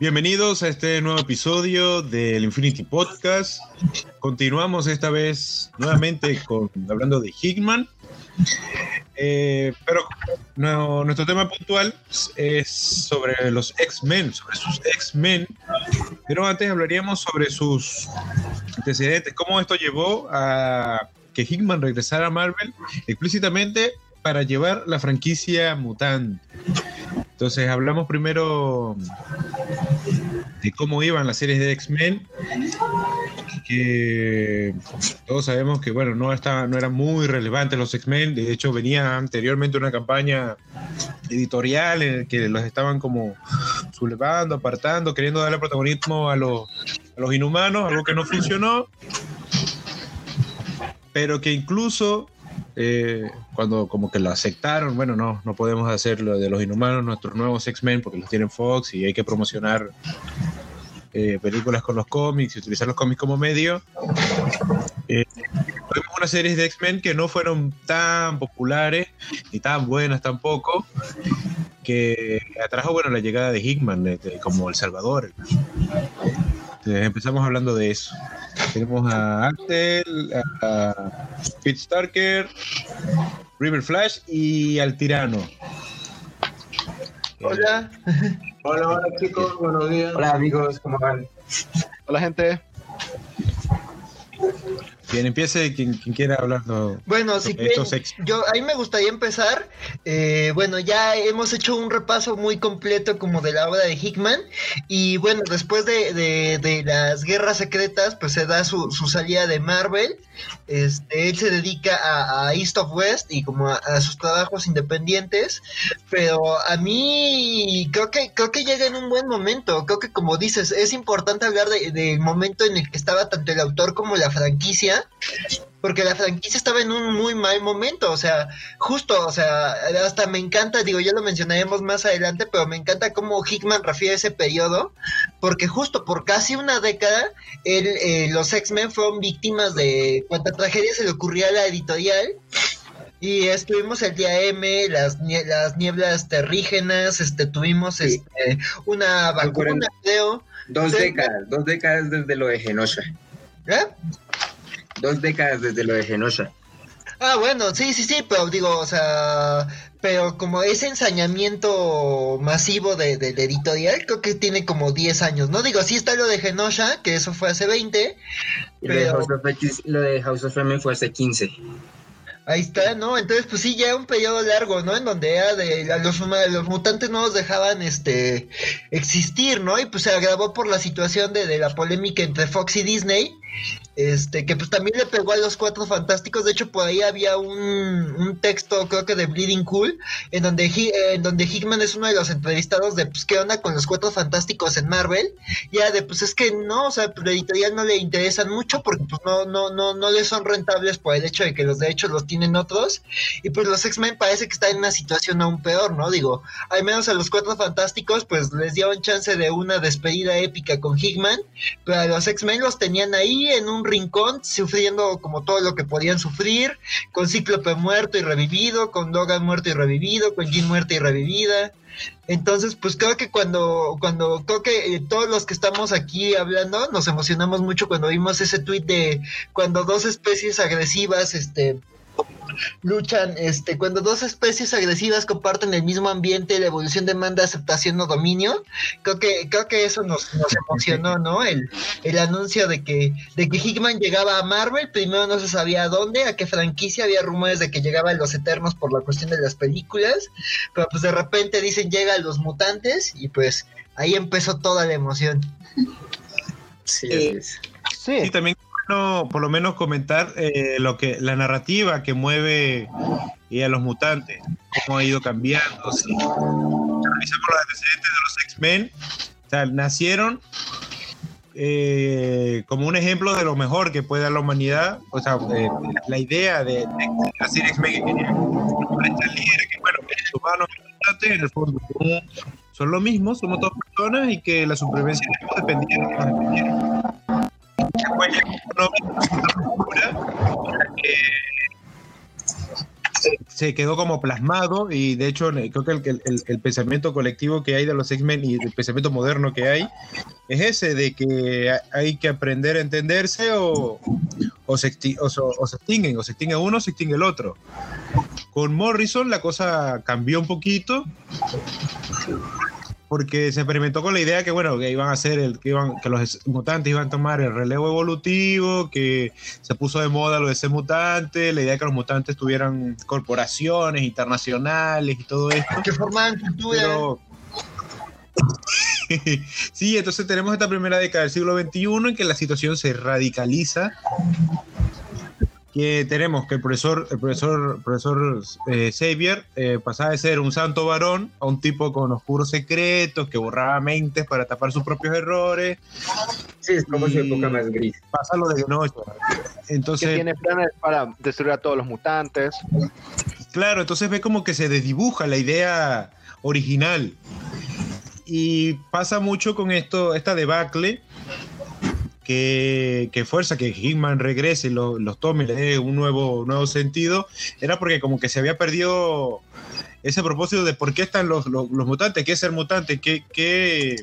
Bienvenidos a este nuevo episodio del Infinity Podcast. Continuamos esta vez nuevamente con, hablando de Hickman. Eh, pero nuestro tema puntual es sobre los X-Men, sobre sus X-Men. Pero antes hablaríamos sobre sus antecedentes, cómo esto llevó a que Hickman regresara a Marvel explícitamente para llevar la franquicia mutante. Entonces hablamos primero de cómo iban las series de X-Men, que todos sabemos que bueno, no, estaba, no eran muy relevantes los X-Men, de hecho venía anteriormente una campaña editorial en la que los estaban como sublevando, apartando, queriendo darle protagonismo a los, a los inhumanos, algo que no funcionó, pero que incluso eh, cuando como que lo aceptaron, bueno, no, no podemos hacer lo de los inhumanos, nuestros nuevos X-Men, porque los tienen Fox y hay que promocionar eh, películas con los cómics y utilizar los cómics como medio. Eh, unas series de X-Men que no fueron tan populares ni tan buenas tampoco, que atrajo, bueno, la llegada de Hickman como El Salvador. empezamos hablando de eso. Tenemos a Axel, a Pete Starker, River Flash y al Tirano. Hola. Hola, hola chicos, buenos días. Hola amigos, ¿cómo van? Hola gente. Quien empiece, quien, quiera hablar. bueno, sí, yo a mí me gustaría empezar. Eh, bueno, ya hemos hecho un repaso muy completo como de la obra de Hickman. Y bueno, después de, las guerras secretas, pues se da su, salida de Marvel. Este, él se dedica a, East of West y como a, sus trabajos independientes. Pero a mí creo que, creo que llega en un buen momento. Creo que como dices, es importante hablar del momento en el que estaba tanto el autor como la franquicia porque la franquicia estaba en un muy mal momento, o sea, justo, o sea, hasta me encanta, digo, ya lo mencionaremos más adelante, pero me encanta cómo Hickman refiere ese periodo, porque justo por casi una década, eh, los X-Men fueron víctimas de cuánta tragedia se le ocurría a la editorial, y estuvimos el día M, las, las nieblas terrígenas, este, tuvimos este, una vacuna, creo. Dos décadas, dos décadas desde lo de Genosha. ¿Eh? Dos décadas desde lo de Genosha. Ah, bueno, sí, sí, sí, pero digo, o sea, pero como ese ensañamiento masivo de, de, editorial, creo que tiene como 10 años, ¿no? Digo, sí está lo de Genosha, que eso fue hace 20. Lo, de House of X, lo de House of M fue hace 15. Ahí está, ¿no? Entonces, pues sí, ya un periodo largo, ¿no? En donde era de los, los mutantes no los dejaban este existir, ¿no? Y pues se agravó por la situación de, de la polémica entre Fox y Disney, este, que pues también le pegó a los cuatro fantásticos. De hecho, por ahí había un, un texto, creo que de Bleeding Cool, en donde, en donde Hickman es uno de los entrevistados de pues qué onda con los cuatro fantásticos en Marvel. Ya de pues es que no, o sea, la editorial no le interesan mucho porque pues no, no, no, no les son rentables por el hecho de que los derechos los tienen otros. Y pues los X-Men parece que están en una situación aún peor, ¿no? Digo, al menos a los cuatro fantásticos, pues les dieron chance de una despedida épica con Hickman, pero a los X-Men los tenían ahí en un rincón, sufriendo como todo lo que podían sufrir, con Cíclope muerto y revivido, con Logan muerto y revivido, con Jean muerta y revivida. Entonces, pues creo que cuando, cuando creo que eh, todos los que estamos aquí hablando nos emocionamos mucho cuando vimos ese tweet de cuando dos especies agresivas, este, luchan, este, cuando dos especies agresivas comparten el mismo ambiente, la evolución demanda aceptación o dominio. Creo que, creo que eso nos, emocionó, ¿no? El, el anuncio de que, de que Hickman llegaba a Marvel, primero no se sabía a dónde, a qué franquicia, había rumores de que llegaba a los Eternos por la cuestión de las películas, pero pues de repente dicen llega a los mutantes y pues ahí empezó toda la emoción. Sí, sí. sí también por lo menos comentar eh, lo que la narrativa que mueve y a los mutantes, cómo ha ido cambiando. Si analizamos los antecedentes de los X-Men, o sea, nacieron eh, como un ejemplo de lo mejor que puede dar la humanidad, o sea, eh, la idea de, hacer X-Men, que bueno, que los humanos en el fondo son lo mismo, somos todas personas y que la supervivencia de dependieron de Después se quedó como plasmado y de hecho creo que el, el, pensamiento colectivo que hay de los X-Men y el pensamiento moderno que hay es ese de que hay que aprender a entenderse o, o, se, o, o se extinguen, o se extingue uno o se extingue el otro. Con Morrison la cosa cambió un poquito porque se experimentó con la idea que bueno que iban a hacer el que iban que los mutantes iban a tomar el relevo evolutivo que se puso de moda lo de ser mutante la idea de que los mutantes tuvieran corporaciones internacionales y todo esto. Que forman cultura. Sí entonces tenemos esta primera década del siglo XXI en que la situación se radicaliza que tenemos que el profesor, el profesor, profesor eh, Xavier eh, pasaba de ser un santo varón a un tipo con oscuros secretos que borraba mentes para tapar sus propios errores. Sí, es como su época más gris. Pasa lo de noche. Entonces, que tiene planes para destruir a todos los mutantes. Claro, entonces ve como que se desdibuja la idea original. Y pasa mucho con esto, esta debacle que, fuerza que Hickman regrese y los tome le dé un nuevo, nuevo sentido, era porque como que se había perdido ese propósito de por qué están los, los, mutantes, qué es ser mutante, qué, qué,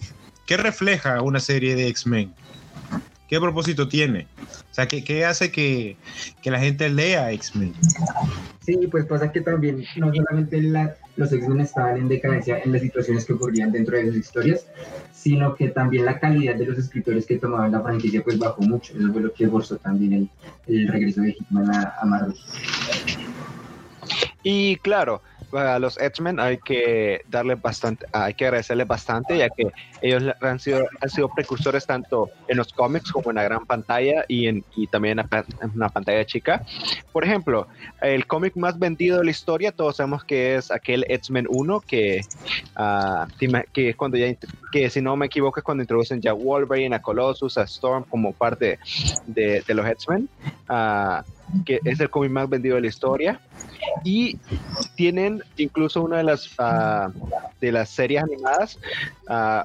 qué refleja una serie de X-Men, qué propósito tiene. O sea, ¿qué, qué hace que, que, la gente lea X-Men? Sí, pues pasa que también no solamente los X-Men estaban en decadencia en las situaciones que ocurrían dentro de las historias, sino que también la calidad de los escritores que tomaban la franquicia pues bajó mucho. Eso fue lo que forzó también el, el regreso de Hitman a, a. Y claro, a los X-Men hay que darle bastante, hay que agradecerles bastante, ya que ellos han sido, han sido precursores tanto en los cómics como en la gran pantalla y, en, y también en una pantalla chica. Por ejemplo, el cómic más vendido de la historia, todos sabemos que es aquel X-Men 1, que, uh, que es cuando ya, que si no me equivoco, es cuando introducen ya Wolverine, a Colossus, a Storm como parte de, de los X-Men. Uh, que es el cómic más vendido de la historia. Y tienen incluso una de las, uh, de las series animadas uh,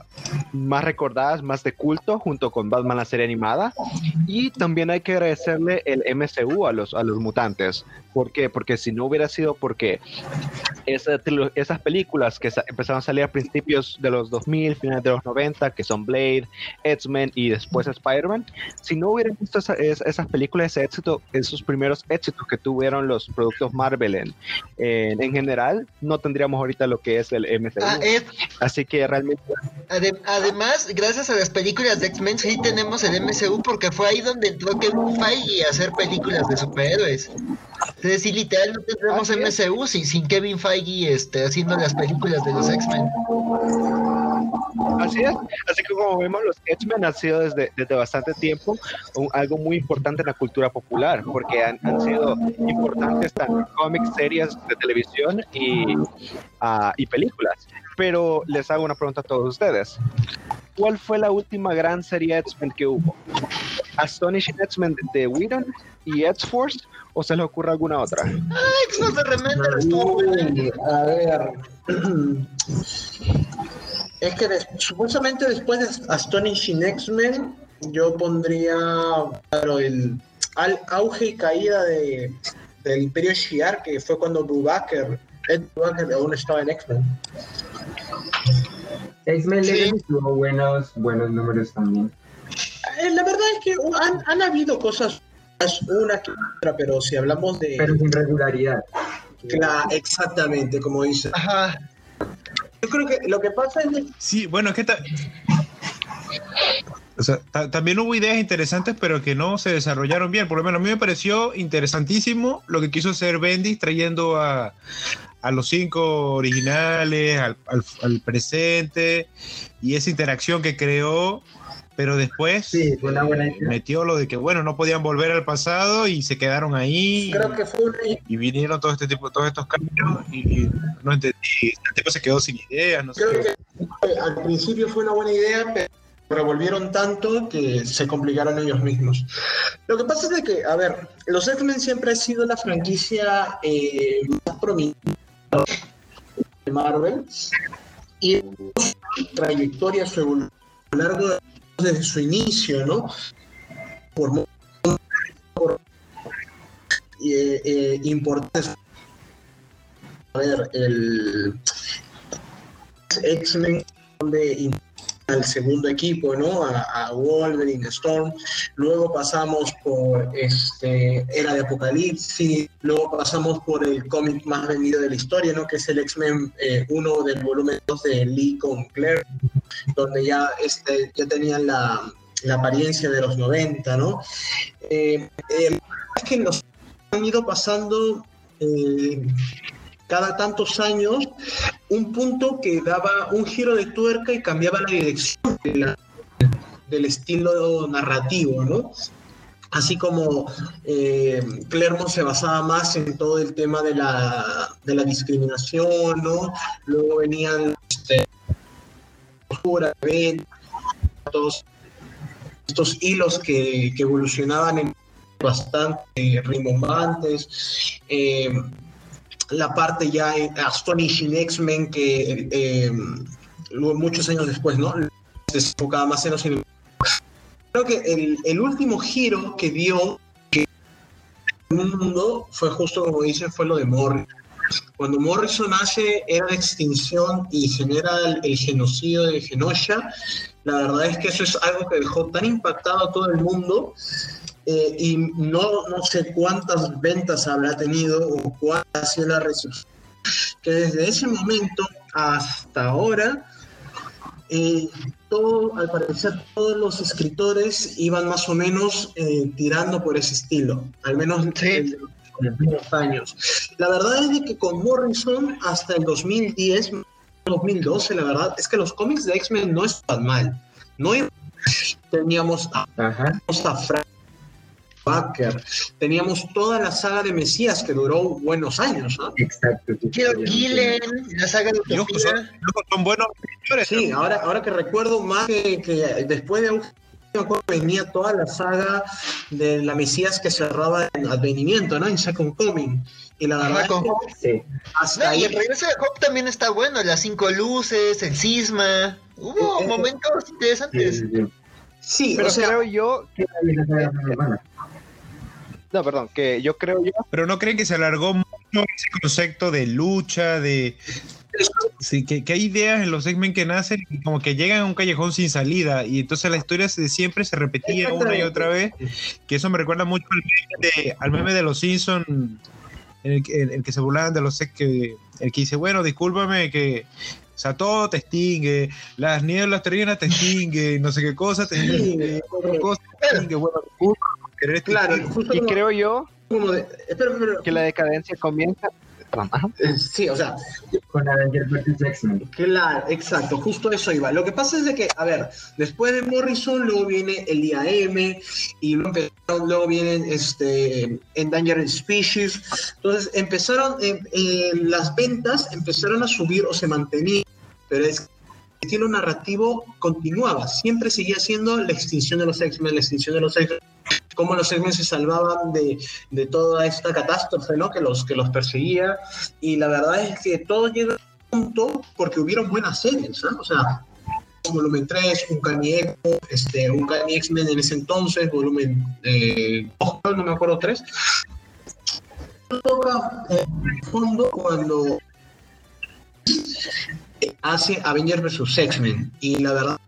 más recordadas, más de culto, junto con Batman, la serie animada. Y también hay que agradecerle el MCU a los, a los mutantes. ¿Por qué? Porque si no hubiera sido porque esa, esas películas que empezaron a salir a principios de los 2000, finales de los 90, que son Blade, X-Men y después Spider-Man, si no hubieran visto esas películas, ese éxito, esos primeros éxitos que tuvieron los productos Marvel en, en, general, no tendríamos ahorita lo que es el MCU. Ah, Así que realmente... además, gracias a las películas de X-Men, sí tenemos el MCU porque fue ahí donde entró Kevin Feige a hacer películas de superhéroes. Entonces, sí, literal, no tendremos MCU sin, sin Kevin Feige este, haciendo las películas de los X-Men. Así es, así que como vemos, los X-Men han sido desde, desde bastante tiempo algo muy importante en la cultura popular, porque han, han sido importantes tanto en cómics, series de televisión y, uh, y películas. Pero les hago una pregunta a todos ustedes. ¿Cuál fue la última gran serie X-Men que hubo? ¿Astonishing X-Men de Whedon y X-Force o se les ocurre alguna otra? Estuvo A ver. Es que supuestamente después de Astonishing X-Men, yo pondría claro, el auge y caída de, del Imperio Shi'ar, que fue cuando Brubaker, Ed Brubaker aún estaba en X-Men. X-Men sí. tuvo buenos, buenos números también. Eh, la verdad es que han, han habido cosas una que otra, pero si hablamos de... Pero sin regularidad. Claro, exactamente, como dice. Ajá. Yo creo que lo que pasa es... Sí, bueno, es que... O sea, también hubo ideas interesantes, pero que no se desarrollaron bien. Por lo menos a mí me pareció interesantísimo lo que quiso hacer Bendis trayendo a, a los cinco originales, al, al, presente, y esa interacción que creó pero después metió lo de que bueno no podían volver al pasado y se quedaron ahí. Creo que fue y vinieron todo este tipo todos estos cambios y, no entendí. El tipo se quedó sin ideas no creo que al principio fue una buena idea pero revolvieron tanto que se complicaron ellos mismos. Lo que pasa es de que, a ver, los X-Men siempre ha sido la franquicia eh, más prominente de Marvel y su trayectoria su evolución a lo largo de, desde su inicio, ¿no? Por, por eh, eh, importantes. A ver, el X-Men de al segundo equipo, ¿no? A, Wolverine, Storm. Luego pasamos por este Era de Apocalipsis. Luego pasamos por el cómic más vendido de la historia, ¿no? Que es el X-Men 1 eh, del volumen 2 de Lee con Claire, donde ya, este, ya tenían la, la apariencia de los 90, ¿no? Eh, eh, es que nos han ido pasando eh, cada tantos años un punto que daba un giro de tuerca y cambiaba la dirección del estilo narrativo, ¿no? Así como eh, Clermont se basaba más en todo el tema de la, de la discriminación, ¿no? Luego venían este, todos estos hilos que, que evolucionaban en bastante rimbombantes. Eh, la parte ya Astonishing X-Men que eh, muchos años después, ¿no? Se enfocaba más en los Creo que el, el, último giro que dio que el mundo fue justo como dicen, fue lo de Morrison. Cuando Morrison hace era de extinción y genera el, el genocidio de Genosha, la verdad es que eso es algo que dejó tan impactado a todo el mundo eh, y no, no sé cuántas ventas habrá tenido o cuál ha sido la recepción, que desde ese momento hasta ahora, eh, todo, al parecer todos los escritores iban más o menos eh, tirando por ese estilo, al menos sí. en, en los primeros años. La verdad es de que con Morrison hasta el 2010, 2012, la verdad es que los cómics de X-Men no están mal. No teníamos a, a Frank Baker. Teníamos toda la saga de Mesías que duró buenos años. ¿no? Exacto. Quiero Gillen, la saga de Utopía. Son, son, buenos escritores. Sí, ahora, ahora que recuerdo más que, que después de venía toda la saga de la Mesías que cerraba en Advenimiento, ¿no? En Second Coming. Y la verdad es que sí. hasta no, ahí... Y el regreso de Hop también está bueno, las cinco luces, el cisma. Hubo eh, momentos interesantes. Sí, sí pero o sea, creo yo que... No, perdón, que yo creo yo. Pero no creen que se alargó mucho ese concepto de lucha, de. Sí, que, que hay ideas en los X-Men que nacen y como que llegan a un callejón sin salida y entonces la historia de siempre se repetía una y otra vez, que eso me recuerda mucho al meme de, al meme de los Simpsons en el, en el, que se burlaban de los que, el que dice, bueno, discúlpame que o sea, todo te extingue, las nieblas terrenas te extingue, no sé qué cosa te extingue, otra cosa te extingue, bueno, querer claro, y creo yo de, espera, espera, que la decadencia comienza Sí, o sea, con X-Men. Claro, exacto, justo eso iba. Lo que pasa es de que, a ver, después de Morrison, luego viene el IAM y luego, luego vienen este, Endangered Species. Entonces, empezaron, eh, eh, las ventas empezaron a subir o se mantenían, pero es el estilo narrativo continuaba, siempre seguía siendo la extinción de los X-Men, la extinción de los X-Men cómo los X-Men se salvaban de, de, toda esta catástrofe ¿no? que, los, que los perseguía. Y la verdad es que todo llega a un punto porque hubieron buenas series, ¿no? O sea, volumen 3, un Cani este, un X-Men en ese entonces, volumen eh, 2, no me acuerdo, 3. Toca en fondo cuando hace Avengers vs. X-Men. Y la verdad,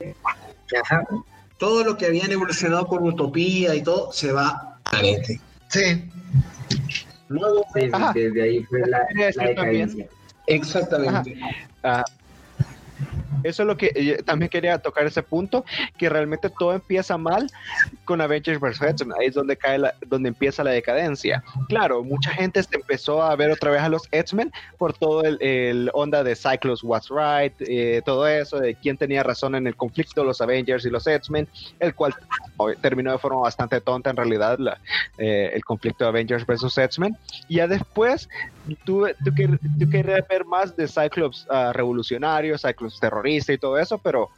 todo lo que habían evolucionado por Utopía y todo se va a garete. Sí. Luego, sí, desde ahí fue la, la decadencia. Exactamente. Ah, eso es lo que yo también quería tocar ese punto, que realmente todo empieza mal con Avengers vs. X-Men, ahí es donde cae donde empieza la decadencia. Claro, mucha gente empezó a ver otra vez a los X-Men por todo el, onda de Cyclops What's Right, eh, todo eso, de quién tenía razón en el conflicto, los Avengers y los X-Men, el cual terminó de forma bastante tonta en realidad eh, el conflicto de Avengers vs. X-Men. Y ya después, tú querías ver más de Cyclops uh, revolucionario, Cyclops terrorista y todo eso, pero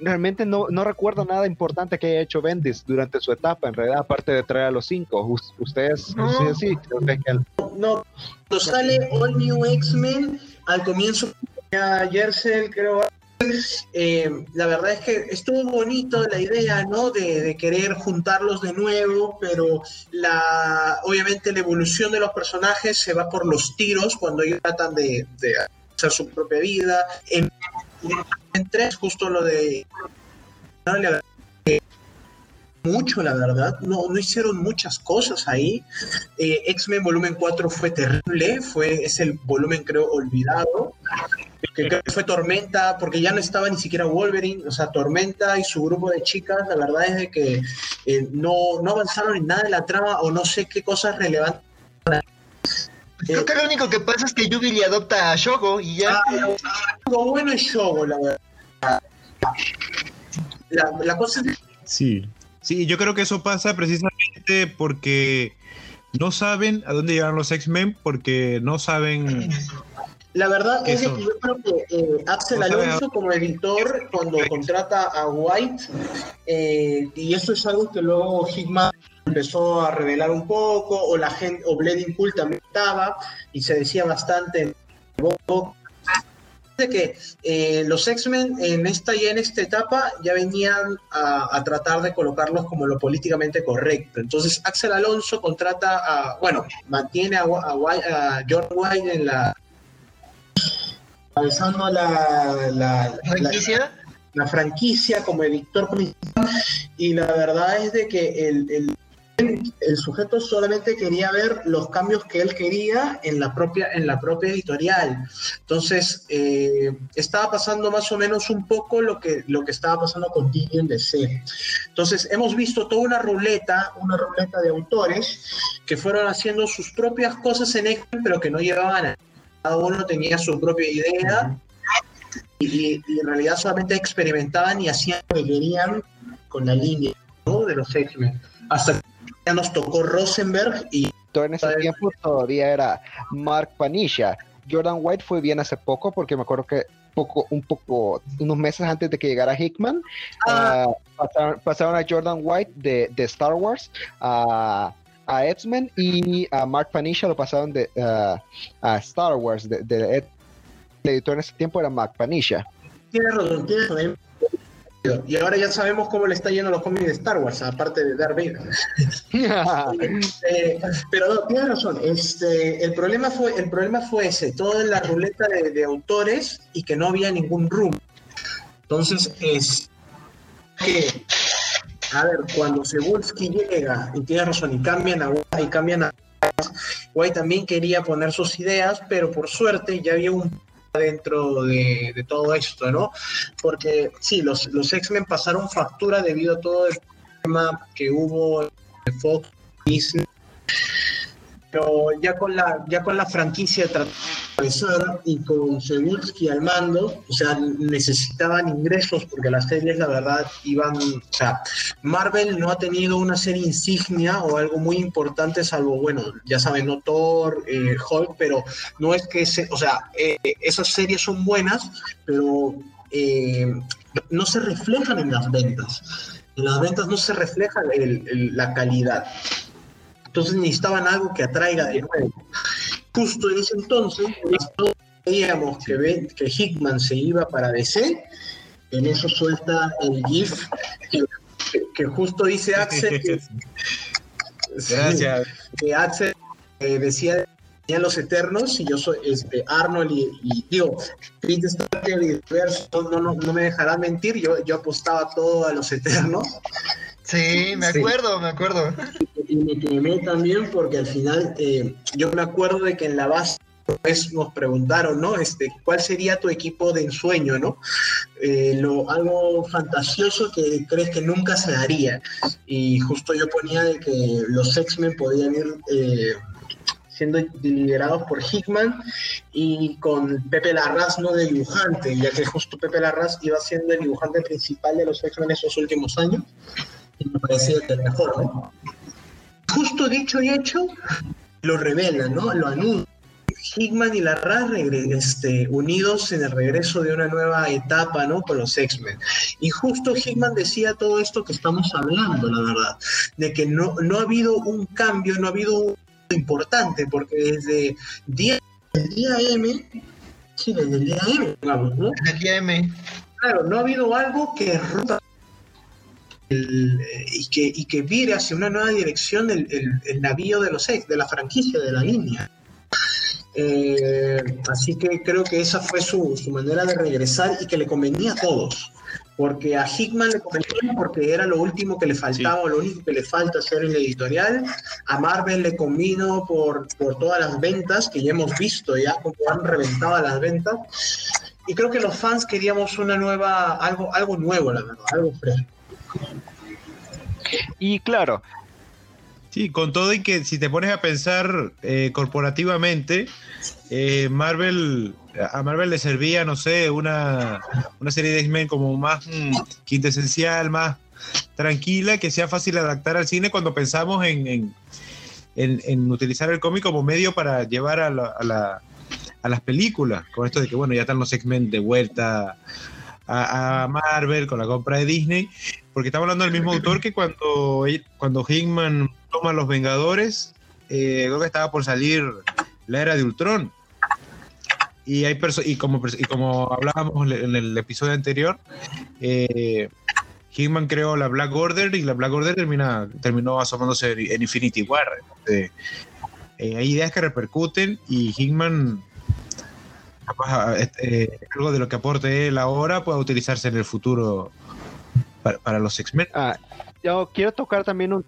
realmente no, no recuerdo nada importante que haya hecho Bendis durante su etapa, en realidad, aparte de traer a los cinco. Us- ustedes, No. ustedes sí, creo que el- No, cuando sale All New X-Men, al comienzo, a Yersel, creo. eh, la verdad es que estuvo bonito la idea, ¿no? De, de querer juntarlos de nuevo, pero la, obviamente la evolución de los personajes se va por los tiros cuando ellos tratan de, de hacer su propia vida. En, en tres, justo lo de. mucho, la verdad. No, no hicieron muchas cosas ahí. Eh, X-Men volumen 4 fue terrible, fue, es el volumen creo olvidado, que que fue Tormenta, porque ya no estaba ni siquiera Wolverine, o sea, Tormenta y su grupo de chicas, la verdad es de que eh, no, no avanzaron en nada de la trama o no sé qué cosas relevantes. Creo que lo único que pasa es que Jubilee adopta a Shogo y ya. Ah, lo bueno es Shogo, la verdad. La, la cosa es Sí. Sí, yo creo que eso pasa precisamente porque no saben a dónde llegan los X-Men, porque no saben. La verdad ¿Qué es que yo creo que eh, Axel Alonso como editor, cuando contrata a White, eh, y eso es algo que luego Hickman empezó a revelar un poco, o la gente, o Bleeding Cool también estaba, y se decía bastante en de que eh, los X-Men en esta y en esta etapa ya venían a, a tratar de colocarlos como lo políticamente correcto. Entonces Axel Alonso contrata a, bueno, mantiene a, a, a John White en la avanzando la, la, la, ¿Franquicia? la franquicia como editor principal y la verdad es de que el, el, el sujeto solamente quería ver los cambios que él quería en la propia, en la propia editorial. Entonces, eh, estaba pasando más o menos un poco lo que, lo que estaba pasando con Didion DC. Entonces, hemos visto toda una ruleta, una ruleta de autores que fueron haciendo sus propias cosas en X-Men, pero que no llevaban a cada uno tenía su propia idea y, y en realidad solamente experimentaban y hacían lo que querían con la línea ¿no? de los X-Men. Hasta que ya nos tocó Rosenberg y todo en ese tiempo todavía era Mark Panisha. Jordan White fue bien hace poco, porque me acuerdo que poco, un poco, unos meses antes de que llegara Hickman, Ah. ah, pasaron, pasaron a Jordan White de, de Star Wars a, a X-Men y a Mark Panisha lo pasaron de ah, a Star Wars. De, de- el editor en ese tiempo era Mark Panisha. razón, razón. Y ahora ya sabemos cómo le está yendo a los cómics de Star Wars, aparte de Darth Vader. Eh, pero no, tienes razón. Este, el, problema fue, el problema fue ese, toda la ruleta de, de autores y que no había ningún room. Entonces, es que, a ver, cuando Cebulski llega, y tienes razón, y cambian a y cambian a Guay también quería poner sus ideas, pero por suerte ya había un dentro de, todo esto, ¿no? Porque sí, los, los X-Men pasaron factura debido a todo el tema que hubo de Fox, Disney, pero ya con la, ya con la franquicia empezar y con Cebulski al mando, o sea, necesitaban ingresos porque las series, la verdad, iban, o sea, Marvel no ha tenido una serie insignia o algo muy importante, salvo, bueno, ya saben, no Thor, eh, Hulk, pero no es que, se, o sea, eh, esas series son buenas, pero eh, no se reflejan en las ventas. En las ventas no se refleja la calidad. Entonces necesitaban algo que atraiga de nuevo. Justo en ese entonces, todos veíamos que, ve- que Hickman se iba para DC, en eso suelta el GIF que, que justo dice Axel que, Gracias. que Axel eh, decía tenía los Eternos y yo soy este Arnold y, y digo Pete Starker y Verso, no, no, no me dejarán mentir, yo, yo apostaba todo a los Eternos Sí, me Sí. acuerdo, me acuerdo. y me quemé también porque al final eh, yo me acuerdo de que en la base pues, nos preguntaron, ¿no? Este, ¿cuál sería tu equipo de ensueño, no? Eh, lo, algo fantasioso que crees que nunca se daría. Y justo yo ponía de que los X-Men podían ir eh, siendo liderados por Hickman y con Pepe Larraz, ¿no? De dibujante, ya que justo Pepe Larraz iba siendo el dibujante principal de los X-Men esos últimos años. Me parecía que el mejor, ¿no? justo dicho y hecho, lo revela, ¿no? Lo anuncia. Hickman y Larraz este, unidos en el regreso de una nueva etapa, ¿no? Con los X-Men. Y justo Hickman decía todo esto que estamos hablando, la verdad, de que no, no ha habido un cambio, no ha habido un importante, porque desde día, el día M, sí, desde el día M, digamos, ¿no? El día M. Claro, no ha habido algo que rompa el- eh, y, que, y que vire hacia una nueva dirección el, el- el navío de los ex, de la franquicia, de la línea. Eh, así que creo que esa fue su, su manera de regresar y que le convenía a todos. Porque a Hickman le convenía porque era lo último que le faltaba, lo único que le falta hacer en la editorial. A Marvel le convino por, por todas las ventas, que ya hemos visto ya como han reventado las ventas. Y creo que los fans queríamos una nueva, algo, algo nuevo, la verdad, algo fresco. Y claro, Sí, con todo y que si te pones a pensar eh, corporativamente, eh, Marvel, a Marvel le servía, no sé, una, una serie de X-Men como más mm, quintesencial, más tranquila, que sea fácil adaptar al cine cuando pensamos en, en, en- en utilizar el cómic como medio para llevar a, la- a la- a las películas, con esto de que, bueno, ya están los X-Men de vuelta a, Marvel con la compra de Disney, porque estamos hablando del mismo autor que cuando, cuando Hickman toma Los Vengadores, eh, creo que estaba por salir la era de Ultron. Y, hay y, como, y como hablábamos en el episodio anterior, eh, Hickman creó la Black Order y la Black Order termina, terminó asomándose en Infinity War. Entonces, eh, hay ideas que repercuten y Hickman, capaz, eh, algo de lo que aporte él ahora puede utilizarse en el futuro para, para los X-Men. ah, yo quiero tocar también un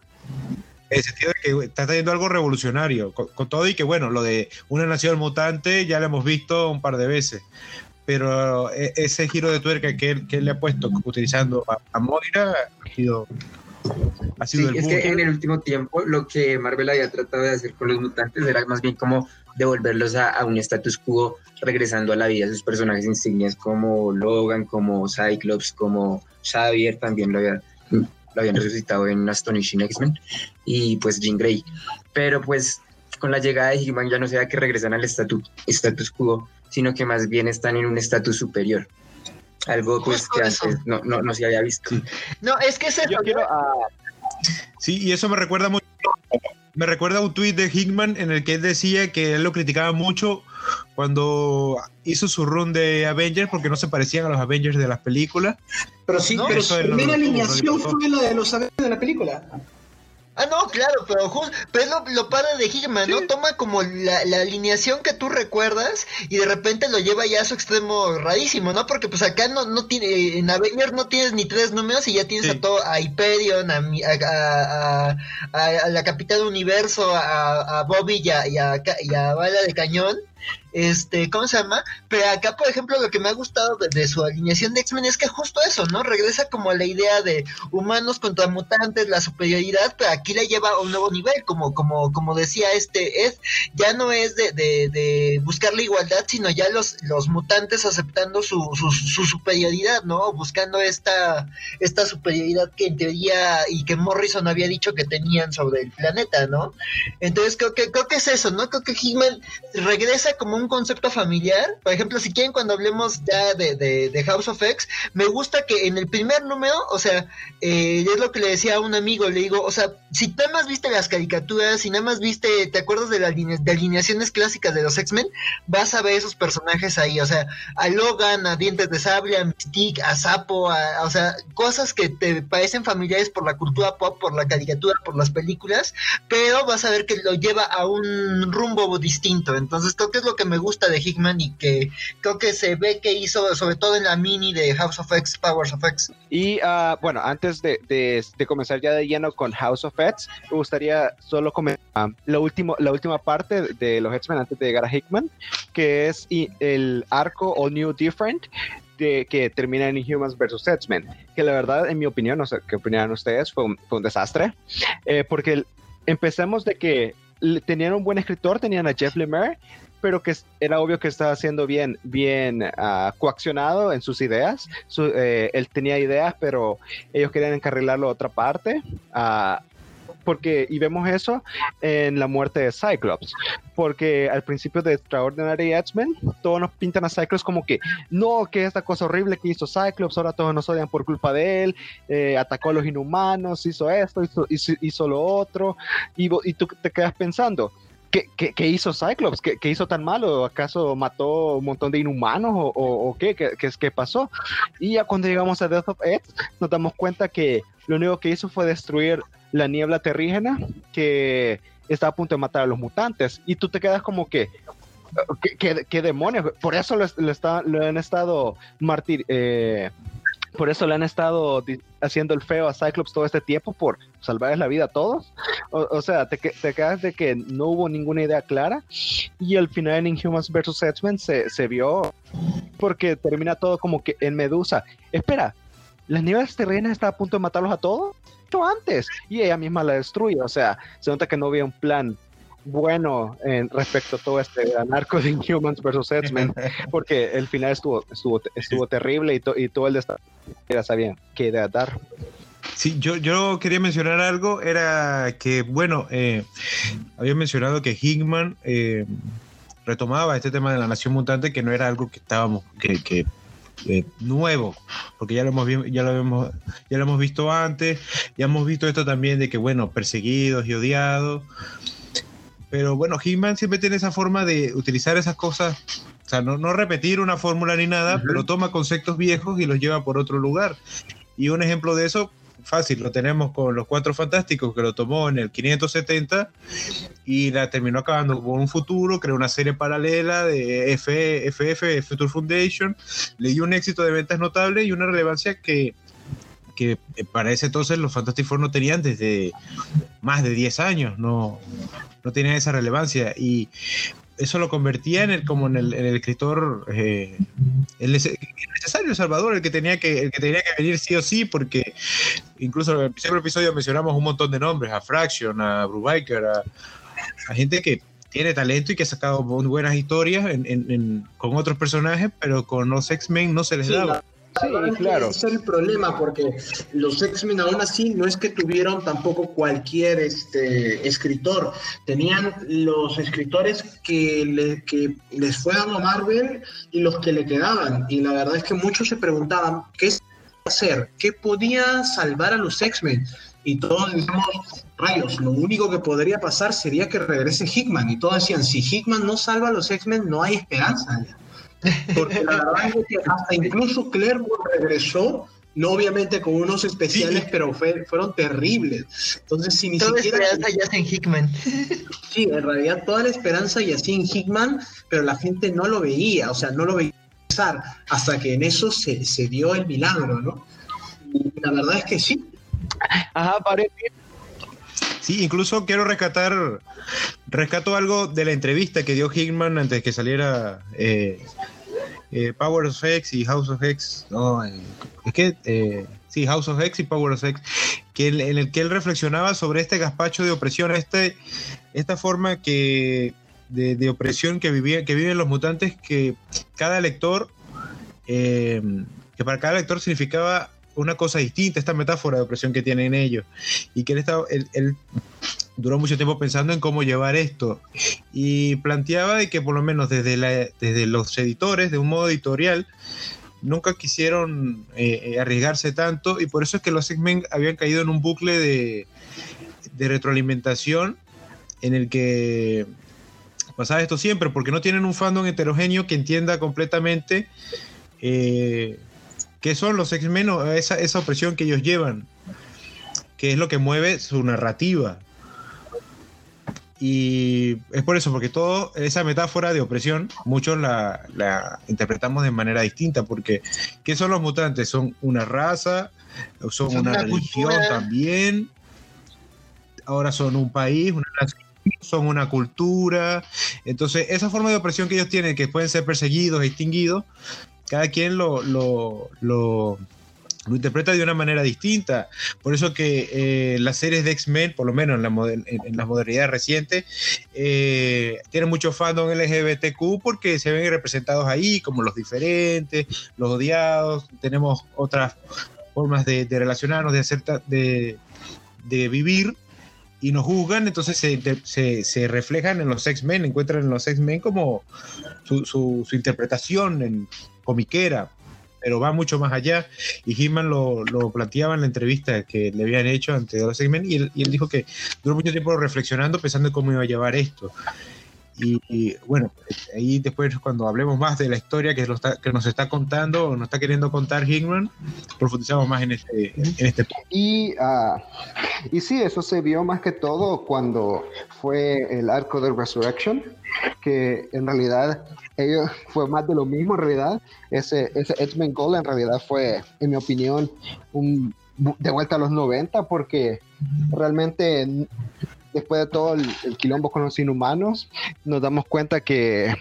En el sentido de que está trayendo algo revolucionario, con, con todo y que, bueno, lo de una nación mutante ya lo hemos visto un par de veces, pero e- ese giro de tuerca que él, que él le ha puesto utilizando a, a Moira ha sido, ha sido Sí, el es boom. que en el último tiempo lo que Marvel había tratado de hacer con los mutantes era más bien como devolverlos a, a un status quo, regresando a la vida sus personajes insignias como Logan, como Cyclops, como Xavier, también lo, había- lo habían resucitado en Astonishing X-Men, y pues Jean Grey. Pero pues con la llegada de Hickman ya no sea que regresan al statu- status quo, sino que más bien están en un estatus superior. Algo pues Justo que eso. antes no, no, no se había visto. No, es que quiero ah, Sí, y eso me recuerda mucho. Me recuerda a un tuit de Hickman en el que él decía que él lo criticaba mucho cuando hizo su run de Avengers porque no se parecían a los Avengers de las películas. Pero sí, No, pero su primera alineación fue la de los Avengers de la película. Ah, no, claro, pero, jus- pero es lo, lo padre de Hickman, ¿no? Toma como la, la alineación que tú recuerdas y de repente lo lleva ya a su extremo rarísimo, ¿no? Porque pues acá no, no tiene, en Avengers no tienes ni tres números y ya tienes Sí. a todo, a Hyperion, a, a, a- la Capitán Universo, a, Bobby y a, y a Ca- y a Bala de Cañón. Este, ¿cómo se llama? Pero acá, por ejemplo, lo que me ha gustado de, su alineación de X-Men es que justo eso, ¿no? Regresa como a la idea de humanos contra mutantes, la superioridad, pero aquí la lleva a un nuevo nivel, como, como, como decía este Ed, ya no es de, de, buscar la igualdad, sino ya los, los mutantes aceptando su, su, su superioridad, ¿no? Buscando esta, esta superioridad que en teoría y que Morrison había dicho que tenían sobre el planeta, ¿no? Entonces creo que, creo que es eso, ¿no? Creo que Hickman regresa como un concepto familiar. Por ejemplo, si quieren cuando hablemos ya de, de, de House of X, me gusta que en el primer número, o sea, eh, es lo que le decía a un amigo, le digo, o sea, si nada más viste las caricaturas, si nada más viste, te acuerdas de las alineaciones clásicas de los X-Men, vas a ver esos personajes ahí, o sea, a Logan, a Dientes de Sable, a Mystique, a Sapo, a, o sea, cosas que te parecen familiares por la cultura pop, por la caricatura, por las películas, pero vas a ver que lo lleva a un rumbo distinto. Entonces creo que es lo que me gusta de Hickman y que creo que se ve que hizo, sobre todo en la mini de House of X, Powers of X. Y ah, bueno, antes de, de- de comenzar ya de lleno con House of X, me gustaría solo comentar ah, la, último, la última parte de los X-Men antes de llegar a Hickman, que es el arco All New Different. de- que termina en Inhumans vs. X-Men, que la verdad, en mi opinión, no sé qué opinan ustedes, fue un, fue un desastre, eh, porque empezamos de que tenían un buen escritor, tenían a Jeff Lemire, pero que era obvio que estaba siendo bien, bien ah, coaccionado en sus ideas. Eh, él tenía ideas, pero ellos querían encarrilarlo a otra parte. Ah, porque, y vemos eso en la muerte de Cyclops, porque al principio de Extraordinary X-Men, todos nos pintan a Cyclops como que, no, que esta cosa horrible que hizo Cyclops, ahora todos nos odian por culpa de él, eh, atacó a los inhumanos, hizo esto, hizo, hizo, lo otro, y, y tú te quedas pensando, ¿Qué, qué, hizo Cyclops? ¿Qué, ¿Qué, hizo tan malo? ¿Acaso mató un montón de inhumanos o, o, qué? ¿Qué, qué? qué pasó? Y ya cuando llegamos a Death of X, nos damos cuenta que lo único que hizo fue destruir la niebla terrígena que está a punto de matar a los mutantes. Y tú te quedas como que, ¿qué, demonios? Por eso lo, está, lo han estado martir, eh, por eso le han estado haciendo el feo a Cyclops todo este tiempo por salvarles la vida a todos. O, sea, te, te, quedas de que no hubo ninguna idea clara y al final en Inhumans vs. X-Men se, vio porque termina todo como que en Medusa. Espera, ¿las nieves terrenas está a punto de matarlos a todos? antes y ella misma la destruye. O sea, se nota que no había un plan bueno en respecto a todo este anarco de Inhumans vs. X-Men, porque el final estuvo, estuvo, estuvo terrible y, y todo el estado ya sabían qué idea dar. Sí, yo, yo quería mencionar algo, era que, bueno, eh, había mencionado que Hickman eh, retomaba este tema de la nación mutante, que no era algo que estábamos, que, que eh, nuevo, porque ya lo hemos ya lo hemos ya lo hemos visto antes, ya hemos visto esto también de que bueno, perseguidos y odiados. Pero bueno, He-Man siempre tiene esa forma de utilizar esas cosas, o sea, no, no repetir una fórmula ni nada, pero toma conceptos viejos y los lleva por otro lugar. Y un ejemplo de eso fácil, lo tenemos con los Cuatro Fantásticos, que lo tomó en el 570 y la terminó acabando con un futuro, creó una serie paralela de FF, Future Foundation, le dio un éxito de ventas notable y una relevancia que, que para ese entonces los Fantastic Four no tenían desde más de 10 años, no, no tenían esa relevancia. Y eso lo convertía en el, como en el, escritor eh, el necesario Salvador, el que tenía que, el que tenía que venir sí o sí, porque incluso en el primer episodio mencionamos un montón de nombres, a Fraction, a Brubaker, a, a gente que tiene talento y que ha sacado buenas historias con otros personajes, pero con los X-Men no se les daba. Sí, claro. Ese es el problema, porque los X-Men aún así no es que tuvieron tampoco cualquier este, escritor. Tenían los escritores que, que les fue dando Marvel y los que le quedaban. Y la verdad es que muchos se preguntaban, ¿qué hacer? ¿Qué podía salvar a los X-Men? Y todos decíamos, rayos, lo único que podría pasar sería que regrese Hickman. Y todos decían, si Hickman no salva a los X-Men, no hay esperanza. Porque la verdad es que hasta incluso Claremont regresó, no obviamente con unos especiales, pero fueron terribles. Entonces, si ni toda siquiera. la esperanza ya en Hickman. Sí, en realidad toda la esperanza así en Hickman, pero la gente no lo veía, o sea, no lo veía hasta que en eso se, se dio el milagro, ¿no? Y la verdad es que sí. Ajá, parece Sí, incluso quiero rescatar, rescato algo de la entrevista que dio Hickman antes de que saliera eh, eh, Power of X y House of X. No, eh, es que sí, House of X y Power of X, que en, el que él reflexionaba sobre este gazpacho de opresión, este, esta forma que de, opresión que, vivía, que viven los mutantes, que cada lector, que para cada lector significaba una cosa distinta, esta metáfora de opresión que tienen ellos. Y que él, estaba, él, duró mucho tiempo pensando en cómo llevar esto. Y planteaba de que por lo menos desde, la, desde los editores, de un modo editorial, nunca quisieron eh, eh, arriesgarse tanto y por eso es que los X-Men habían caído en un bucle de, de retroalimentación en el que pasaba esto siempre, porque no tienen un fandom heterogéneo que entienda completamente eh, ¿Qué son los X-Men esa, esa opresión que ellos llevan? ¿Qué es lo que mueve su narrativa? Y es por eso, porque toda esa metáfora de opresión, muchos la, interpretamos de manera distinta, porque ¿qué son los mutantes? Son una raza, son, una, religión también, ahora son un país, una nación, son una cultura. Entonces, esa forma de opresión que ellos tienen, que pueden ser perseguidos, extinguidos, cada quien lo, lo, lo, interpreta de una manera distinta. Por eso que eh, las series de X-Men, por lo menos en la, en, la modernidad reciente, eh, tienen mucho fandom LGBTQ porque se ven representados ahí como los diferentes, los odiados. Tenemos otras formas de, relacionarnos, de, hacer, de, de vivir y nos juzgan, entonces se, se, se reflejan en los X-Men, encuentran en los X-Men como su, su, su, interpretación en comiquera, pero va mucho más allá. Y Hitman lo, lo, planteaba en la entrevista que le habían hecho ante los X-Men y, y él, dijo que duró mucho tiempo reflexionando, pensando en cómo iba a llevar esto. Y, y, bueno, ahí después cuando hablemos más de la historia que, lo está, que nos está contando o nos está queriendo contar Hickman, profundizamos más en este, en este punto. Y, uh, y sí, eso se vio más que todo cuando fue el arco de Resurrection, que en realidad ellos fue más de lo mismo en realidad. Ese, ese X-Men Gold en realidad fue, en mi opinión, un, de vuelta a los 90 porque realmente después de todo el, quilombo con los inhumanos, nos damos cuenta que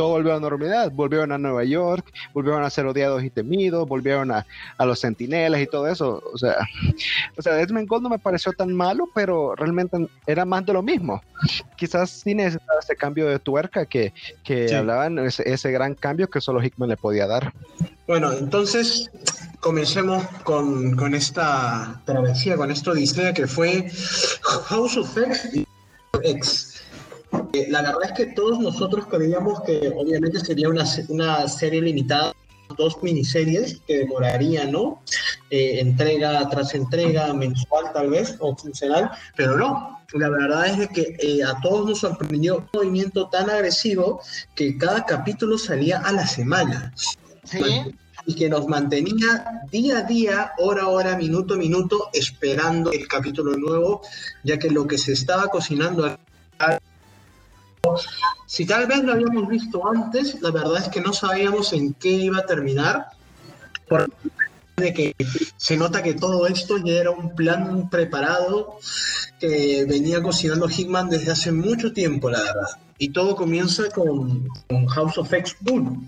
todo volvió a la normalidad. Volvieron a Nueva York, volvieron a ser odiados y temidos, volvieron a, a los sentinelas y todo eso. O sea, o sea, Gold no me pareció tan malo, pero realmente era más de lo mismo. Quizás sí necesitaba ese cambio de tuerca que, que sí. hablaban, ese, ese gran cambio que solo Hickman le podía dar. Bueno, entonces comencemos con, con, esta travesía, con esta odisea que fue House of X y X. Eh, la verdad es que todos nosotros creíamos que obviamente sería una, una serie limitada, dos miniseries que demorarían, ¿no? Eh, entrega tras entrega, mensual tal vez, o quincenal, pero no. La verdad es de que eh, a todos nos sorprendió un movimiento tan agresivo que cada capítulo salía a la semana. Sí y que nos mantenía día a día, hora a hora, minuto a minuto, esperando el capítulo nuevo, ya que lo que se estaba cocinando si tal vez lo habíamos visto antes, la verdad es que no sabíamos en qué iba a terminar. Por de que se nota que todo esto ya era un plan preparado que venía cocinando Hickman desde hace mucho tiempo, la verdad. Y todo comienza con, con House of X Bull.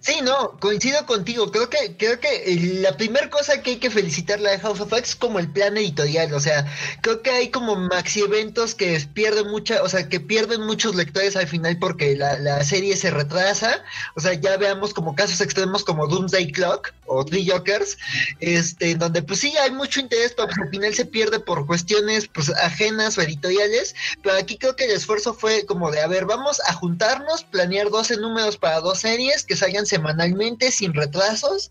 Sí, no, coincido contigo. Creo que, creo que la primera cosa que hay que felicitarle a House of X es como el plan editorial. O sea, creo que hay como maxi eventos que pierden mucha, o sea, que pierden muchos lectores al final porque la, la serie se retrasa. O sea, ya veamos como casos extremos como Doomsday Clock o Three Jokers, este, donde pues sí hay mucho interés, pero pues, al final se pierde por cuestiones pues ajenas o editoriales. Pero aquí creo que el esfuerzo fue como de, a ver, vamos a juntarnos, planear 12 números para 12 que salgan semanalmente sin retrasos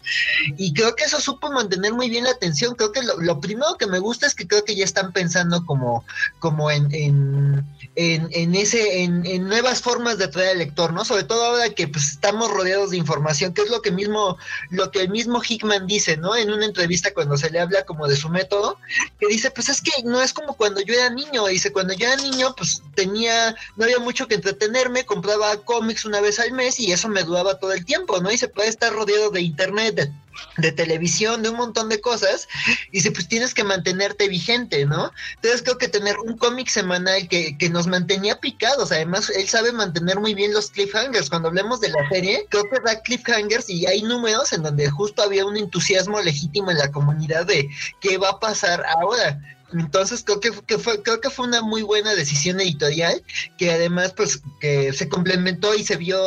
y creo que eso supo mantener muy bien la atención. Creo que lo, lo primero que me gusta es que creo que ya están pensando como como en en, en, en ese en, en, nuevas formas de atraer al lector no sobre todo ahora que pues estamos rodeados de información que es lo que mismo lo que el mismo Hickman dice no en una entrevista cuando se le habla como de su método que dice pues es que no es como cuando yo era niño dice cuando yo era niño pues tenía no había mucho que entretenerme compraba cómics una vez al mes y eso me todo el tiempo, ¿no? Y se puede estar rodeado de internet, de, de, televisión, de un montón de cosas, y se, pues tienes que mantenerte vigente, ¿no? Entonces creo que tener un cómic semanal que, que, nos mantenía picados, además él sabe mantener muy bien los cliffhangers, cuando hablemos de la serie, creo que da cliffhangers y hay números en donde justo había un entusiasmo legítimo en la comunidad de qué va a pasar ahora. Entonces creo que, que, fue, creo que fue una muy buena decisión editorial que además pues que se complementó y se vio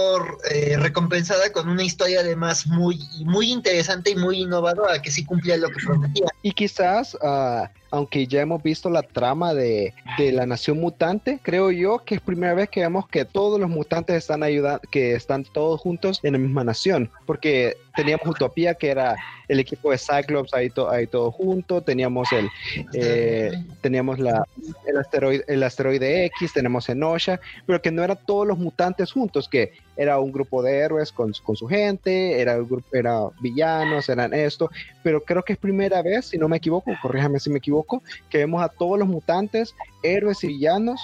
eh, recompensada con una historia además muy, muy interesante y muy innovadora que sí cumplía lo que prometía. Y quizás uh, aunque ya hemos visto la trama de, de, la nación mutante, creo yo que es primera vez que vemos que todos los mutantes están ayudando, que están todos juntos en la misma nación, porque teníamos Utopía, que era el equipo de Cyclops ahí, to, ahí todo junto, teníamos el eh, teníamos la, el, asteroide, el asteroide X, tenemos Enosha, pero que no eran todos los mutantes juntos, que era un grupo de héroes con, con su gente, era, el grupo, era villanos, eran esto, pero creo que es primera vez, si no me equivoco, corríjame si me equivoco, que vemos a todos los mutantes, héroes y villanos,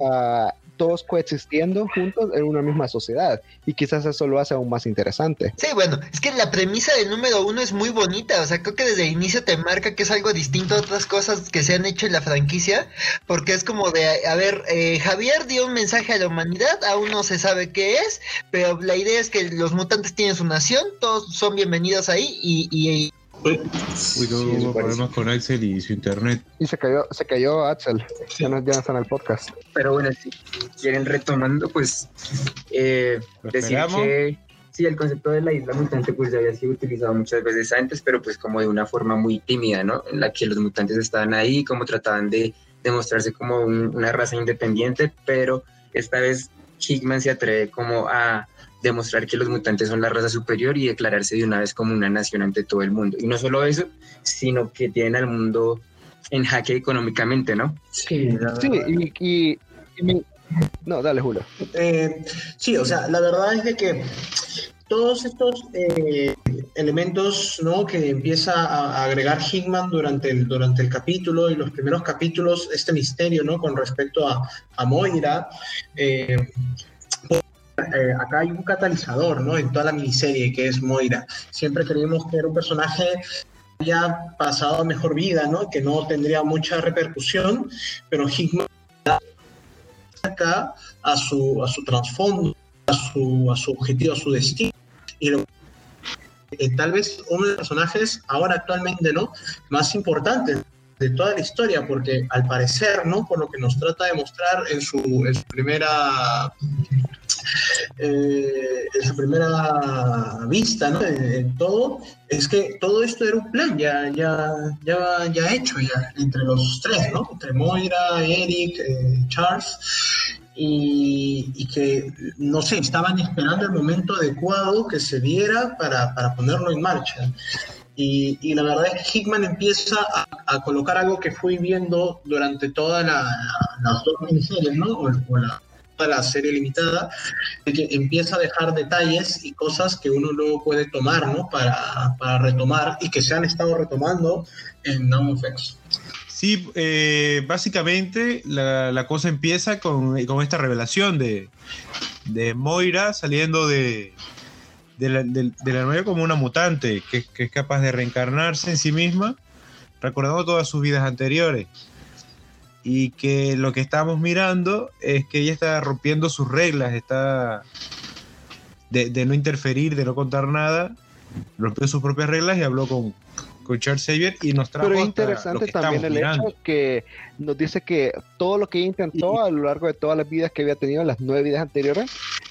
uh, todos coexistiendo juntos en una misma sociedad. Y quizás eso lo hace aún más interesante. Sí, bueno, es que la premisa del número uno es muy bonita. O sea, creo que desde el inicio te marca que es algo distinto a otras cosas que se han hecho en la franquicia. Porque es como de, a ver, eh, Javier dio un mensaje a la humanidad, aún no se sabe qué es, pero la idea es que los mutantes tienen su nación, todos son bienvenidos ahí y, y Uy, sí, problemas con Axel y su internet. Y se cayó, se cayó Axel. Ya no, ya no está en el podcast. Pero bueno, si quieren retomando, pues eh, decir que Sí, el concepto de la isla mutante pues ya había sido utilizado muchas veces antes, pero pues como de una forma muy tímida, ¿no? En la que los mutantes estaban ahí, como trataban de demostrarse como un- una raza independiente, pero esta vez Hickman se atreve como a demostrar que los mutantes son la raza superior y declararse de una vez como una nación ante todo el mundo. Y no solo eso, sino que tienen al mundo en jaque económicamente, ¿no? Sí, Sí, y, y- y mi- No, dale, Julio. Eh, sí, o sea, la verdad es de que todos estos eh, elementos ¿no? que empieza a, a agregar Hickman durante el, durante el capítulo y los primeros capítulos, este misterio ¿no? con respecto a, a Moira, eh, eh, acá hay un catalizador ¿no? en toda la miniserie que es Moira. Siempre creímos que era un personaje que había pasado mejor vida, ¿no? que no tendría mucha repercusión, pero Hickman acá a su, a su trasfondo, a su, a su objetivo, a su destino. Y lo- eh, tal vez uno de los personajes, ahora actualmente, ¿no? Más importantes de toda la historia, porque al parecer, ¿no? Por lo que nos trata de mostrar en su, en su primera eh, en su primera vista, ¿no? En, en todo, es que todo esto era un plan ya, ya, ya, ya hecho ya entre los tres, ¿no? Entre Moira, Eric, eh, Charles, y, y que, no sé, estaban esperando el momento adecuado que se diera para, para ponerlo en marcha. Y, y la verdad es que Hickman empieza a, a colocar algo que fui viendo durante todas la, las dos miniseries, ¿no? O, o la, toda la serie limitada, que empieza a dejar detalles y cosas que uno luego puede tomar, ¿no? Para, para retomar y que se han estado retomando en Now Effects. Sí, eh, básicamente la, la cosa empieza con, con esta revelación de, de Moira saliendo de, de, la, de, como una mutante que es capaz de reencarnarse en sí misma, recordando todas sus vidas anteriores. Y que lo que estamos mirando es que ella está rompiendo sus reglas, está de, de no interferir, de no contar nada, rompió sus propias reglas y habló con, con Charles Xavier y nos trajo Pero es interesante también el mirando. hecho que nos dice que todo lo que ella intentó a lo largo de todas las vidas que había tenido, las nueve vidas anteriores,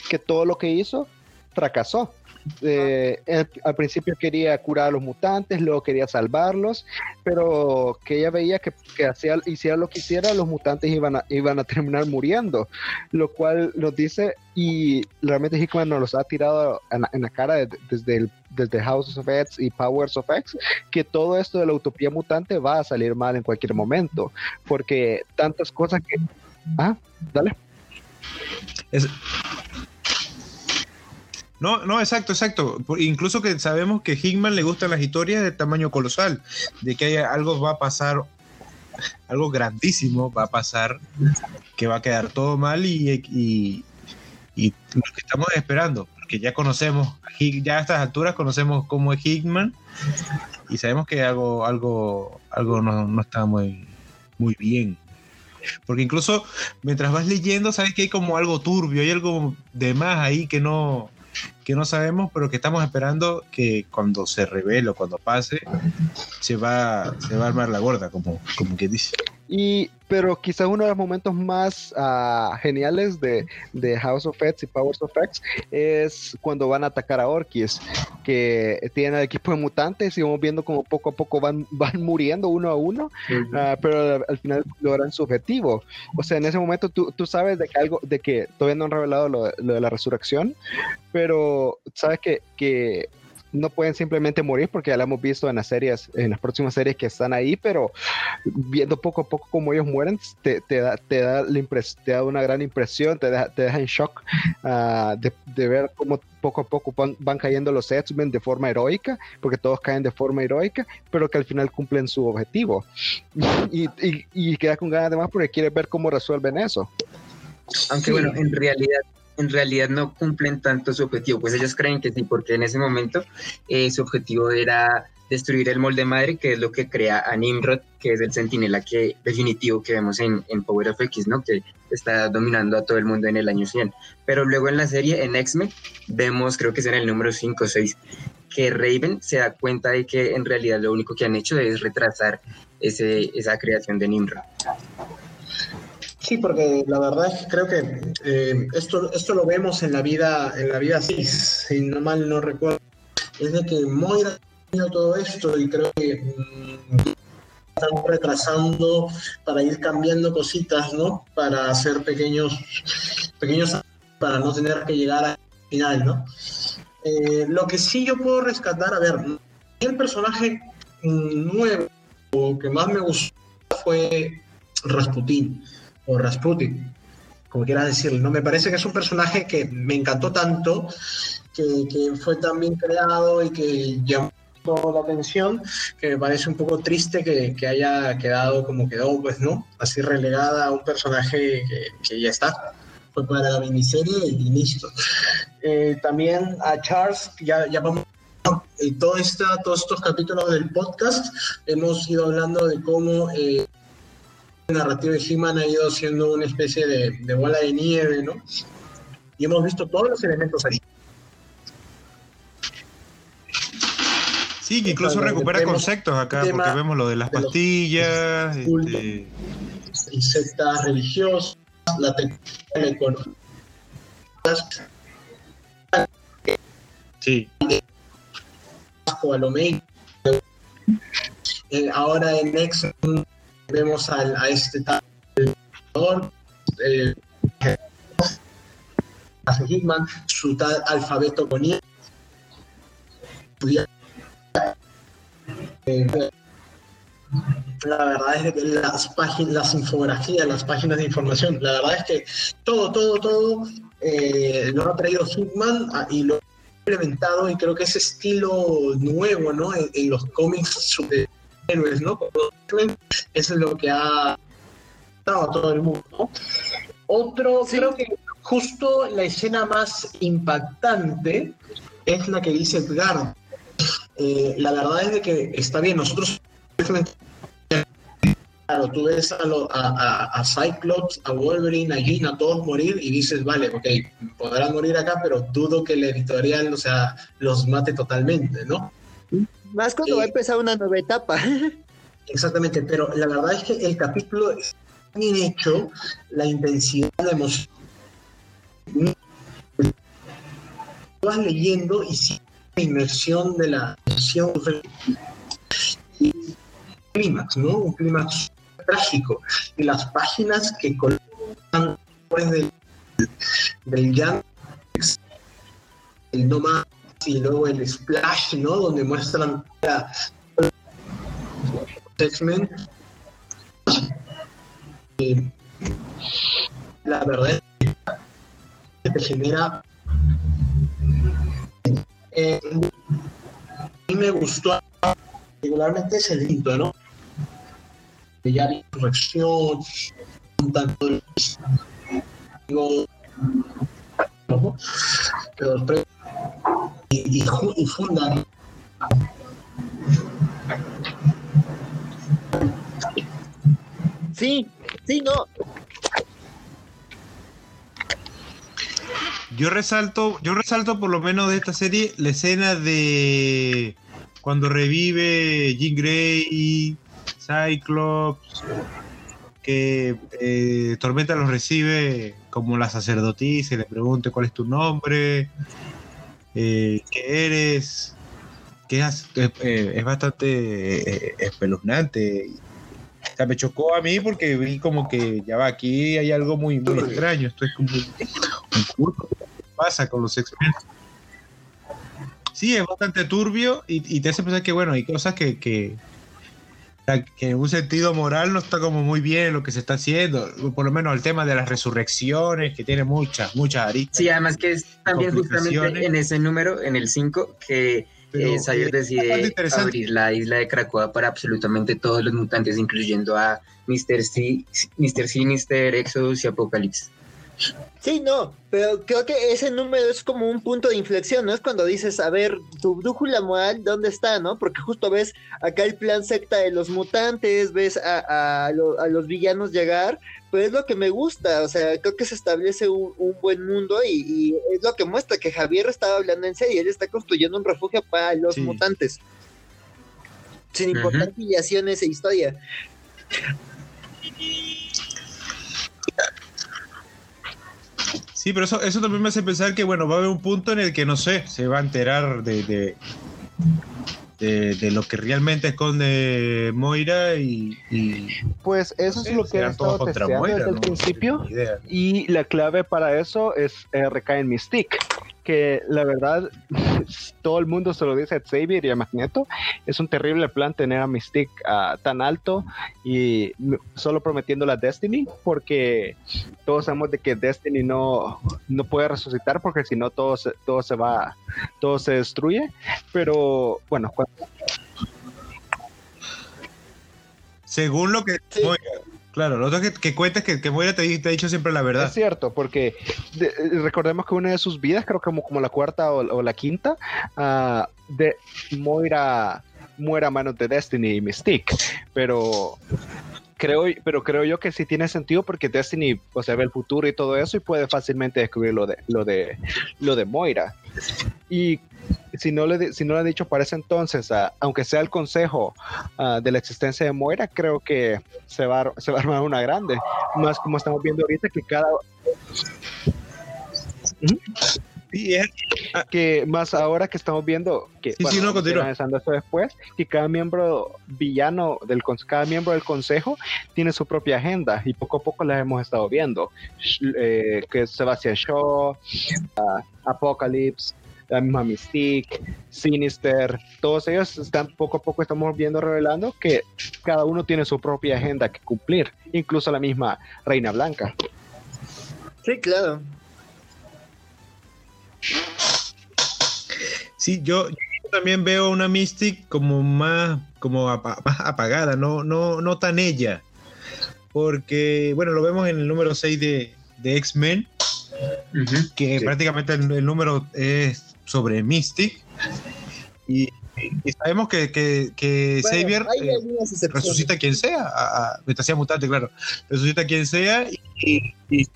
que todo lo que hizo fracasó. Eh, al principio quería curar a los mutantes, luego quería salvarlos, pero que ella veía que, que hacía, hiciera lo que hiciera, los mutantes iban a, iban a terminar muriendo, lo cual nos dice, y realmente Hickman nos los ha tirado en, en la cara de- desde, el, desde House of X y Powers of X, que todo esto de la utopía mutante va a salir mal en cualquier momento, porque tantas cosas que... Ah, dale. Es- No, no, exacto, exacto. Incluso que sabemos que Hickman le gustan las historias de tamaño colosal, de que algo va a pasar, algo grandísimo va a pasar, que va a quedar todo mal y, y, y lo que estamos esperando, porque ya conocemos, ya a estas alturas conocemos cómo es Hickman y sabemos que algo, algo, algo no, no está muy, muy bien. Porque incluso mientras vas leyendo, sabes que hay como algo turbio, hay algo de más ahí que no, que no sabemos, pero que estamos esperando que cuando se revele o cuando pase, se va, se va a armar la gorda, como, como que dice. Y, pero quizás uno de los momentos más ah, geniales de, de House of X y Powers of X es cuando van a atacar a Orkis, que tienen el equipo de mutantes y vamos viendo como poco a poco van, van muriendo uno a uno, ah, pero al, al final logran su objetivo. O sea, en ese momento tú, tú sabes de que algo, de que todavía no han revelado lo, lo de la resurrección, pero sabes que, que no pueden simplemente morir porque ya lo hemos visto en las series, en las próximas series que están ahí, pero viendo poco a poco cómo ellos mueren, te, da, te, da la te da una gran impresión, te deja, te deja en shock ah, de, de ver cómo poco a poco van, cayendo los X-Men de forma heroica, porque todos caen de forma heroica, pero que al final cumplen su objetivo. Y, y, y queda con ganas de más porque quiere ver cómo resuelven eso. Aunque bueno, en realidad, en realidad no cumplen tanto su objetivo, pues ellos creen que sí, porque en ese momento eh, su objetivo era destruir el molde madre, que es lo que crea a Nimrod, que es el sentinela que, definitivo que vemos en, Power of X, ¿no? Que está dominando a todo el mundo en el año 100. Pero luego en la serie, en X-Men, vemos, creo que es en el número 5 o 6, que Raven se da cuenta de que en realidad lo único que han hecho es retrasar ese, esa creación de Nimrod. Sí, porque la verdad es que creo que eh, esto, esto lo vemos en la vida, en la vida 6, si no mal no recuerdo. Es de que Moira ha todo esto y creo que mm, están retrasando para ir cambiando cositas, ¿no? Para hacer pequeños, pequeños para no tener que llegar al final, ¿no? Eh, lo que sí yo puedo rescatar, a ver, el personaje mm, nuevo que más me gustó fue Rasputin o Rasputin, como quieras decirlo. ¿no? Me parece que es un personaje que me encantó tanto, que, fue tan bien creado y que llamó la atención, que me parece un poco triste que, haya quedado como quedó, pues, ¿no? Así relegada a un personaje que, ya está. Fue para la miniserie y listo. Eh, también a Charles, ya, ya vamos y todo esta, todos estos capítulos del podcast hemos ido hablando de cómo eh, el narrativo de He-Man ha ido siendo una especie de, de, bola de nieve, ¿no? Y hemos visto todos los elementos ahí. Sí, que incluso recupera conceptos acá, porque vemos lo de las pastillas, este... sectas religiosas, la tecnología, Sí. A lo eh, ahora en Next vemos al, a este tal eh, hace Hitman, su tal alfabeto con la verdad es que las páginas, las infografías, las páginas de información, la verdad es que todo, todo, todo eh, lo ha traído Hitman y lo ha implementado y creo que ese estilo nuevo, ¿no? En, en los cómics de héroes, ¿no? Eso es lo que ha dado a todo el mundo, ¿no? Otro, sí. creo que justo la escena más impactante es la que dice Edgar. Eh, la verdad es de que está bien, nosotros Claro, tú ves a, lo, a, a, a, Cyclops, a Wolverine, a Jean, a todos morir y dices, vale, ok, podrán morir acá, pero dudo que el editorial, o sea, los mate totalmente, ¿no? Más cuando eh, va a empezar una nueva etapa. Exactamente, pero la verdad es que el capítulo es bien hecho, la intensidad, la emoción. Vas leyendo y sí, la inmersión de la emoción y clímax, ¿no? Un clímax trágico. Y las páginas que colocan después del, del llanto, el no más y luego el splash, ¿no? Donde muestran la X-Men. Eh, la verdad que te genera. Eh, a mí me gustó particularmente ese lindo, ¿no? ya la insurrección, un tanto y, y, y fundan Sí, sí, no. Yo resalto, yo resalto por lo menos de esta serie la escena de cuando revive Jean Grey Cyclops, que eh, Tormenta los recibe como la sacerdotisa y le pregunte cuál es tu nombre, eh, qué eres, que es, eh, es bastante eh, espeluznante. O sea, me chocó a mí porque vi como que ya va, aquí hay algo muy, muy extraño. Esto es como un, ¿Qué pasa con los X-Men? Sí, es bastante turbio y, te hace pensar que, bueno, hay cosas que, que, que en un sentido moral no está como muy bien lo que se está haciendo, por lo menos el tema de las resurrecciones, que tiene muchas, muchas aristas. Sí, además que es también justamente en ese número, en el 5, que eh, Sayers decide abrir la isla de Krakoa para absolutamente todos los mutantes, incluyendo a Mr. C, Mr. Sinister, Exodus y Apocalypse. Sí, no, pero creo que ese número es como un punto de inflexión, ¿no? Es cuando dices, a ver, tu brújula moral, ¿dónde está, no? Porque justo ves acá el plan secta de los mutantes, ves a, a, lo, a los villanos llegar, pero es lo que me gusta, o sea, creo que se establece un, un buen mundo y, y, es lo que muestra que Javier estaba hablando en serio, él está construyendo un refugio para los sí. mutantes, sin importar uh -huh. filiaciones e historia. Sí, pero eso, eso también me hace pensar que, bueno, va a haber un punto en el que, no sé, se va a enterar de, de, de, lo que realmente esconde Moira y... pues eso es lo que he estado testeando desde el principio y la clave para eso es eh, recae en Mystique que la verdad todo el mundo se lo dice a Xavier y a Magneto. Es un terrible plan tener a Mystique uh, tan alto y solo prometiendo la Destiny, porque todos sabemos de que Destiny no, no puede resucitar, porque si no todo se, todo se va, todo se destruye. Pero bueno, según lo que Claro, lo otro que, que cuentas que, que Moira te, ha dicho siempre la verdad. Es cierto, porque recordemos que una de sus vidas, creo que como, la cuarta o, la quinta, uh, de Moira muera a manos de Destiny y Mystique. Pero creo, pero creo yo que sí tiene sentido porque Destiny, o sea, ve el futuro y todo eso y puede fácilmente descubrir lo de, lo de, lo de Moira. Y si no le, si no le ha dicho para ese entonces, aunque sea el consejo de la existencia de Moira, creo que se va, se va a armar una grande. Más como estamos viendo ahorita que cada... que más ahora que estamos viendo que sí, sí, no, eso después que cada miembro villano del cada miembro del consejo tiene su propia agenda y poco a poco las hemos estado viendo eh, que Sebastian Shaw Apocalypse la misma Mystique, Sinister, todos ellos están poco a poco estamos viendo revelando que cada uno tiene su propia agenda que cumplir, incluso la misma Reina Blanca. Sí, claro. Sí, yo, también veo una Mystic como más, como apagada, no, no, no tan ella. Porque, bueno, lo vemos en el número 6 de, X-Men, que prácticamente el, número es sobre Mystic. Y, sabemos que, que, Xavier eh, resucita quien sea, a, a mutante, claro, resucita a quien sea y, y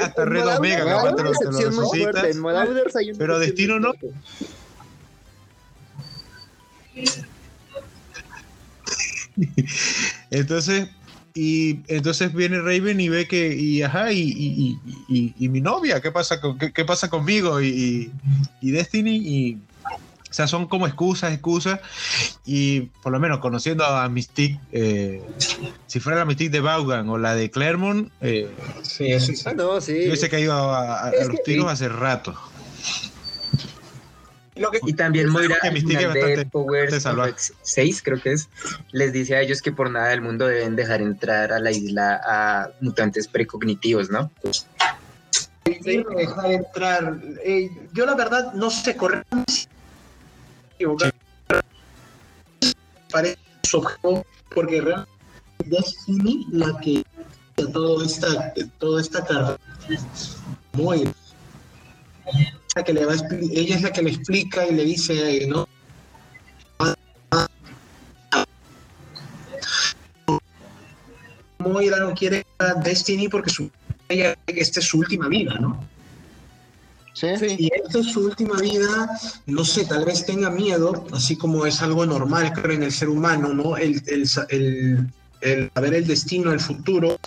hasta Red Omega, capaz te lo, resucitas, pero Destino no. Entonces, y entonces viene Raven y ve que, y ajá, y, y, mi novia, ¿qué pasa, con, qué, pasa conmigo? Y, Destiny, y, o sea, son como excusas, excusas, y por lo menos conociendo a Mystique, eh, si fuera la Mystique de Vaughan o la de Claremont, eh, sí, eso sí. Ah, no, sí. yo hubiese caído a, los tiros hace rato y también Moira de Power 6, creo que es, les dice a ellos que por nada del mundo deben dejar entrar a la isla a mutantes precognitivos, ¿no? dejar entrar. Eh, yo la verdad no sé correr. Parece porque realmente es la que todo esta, toda esta carrera. Moira que le va ella es la que le explica y le dice, ¿no? Moira no quiere a Destiny porque su, ella, esta es su última vida, ¿no? ¿Sí? Y esta es su última vida, no sé, tal vez tenga miedo, así como es algo normal, creo, en el ser humano, ¿no? El, el, el, el saber el destino, el futuro,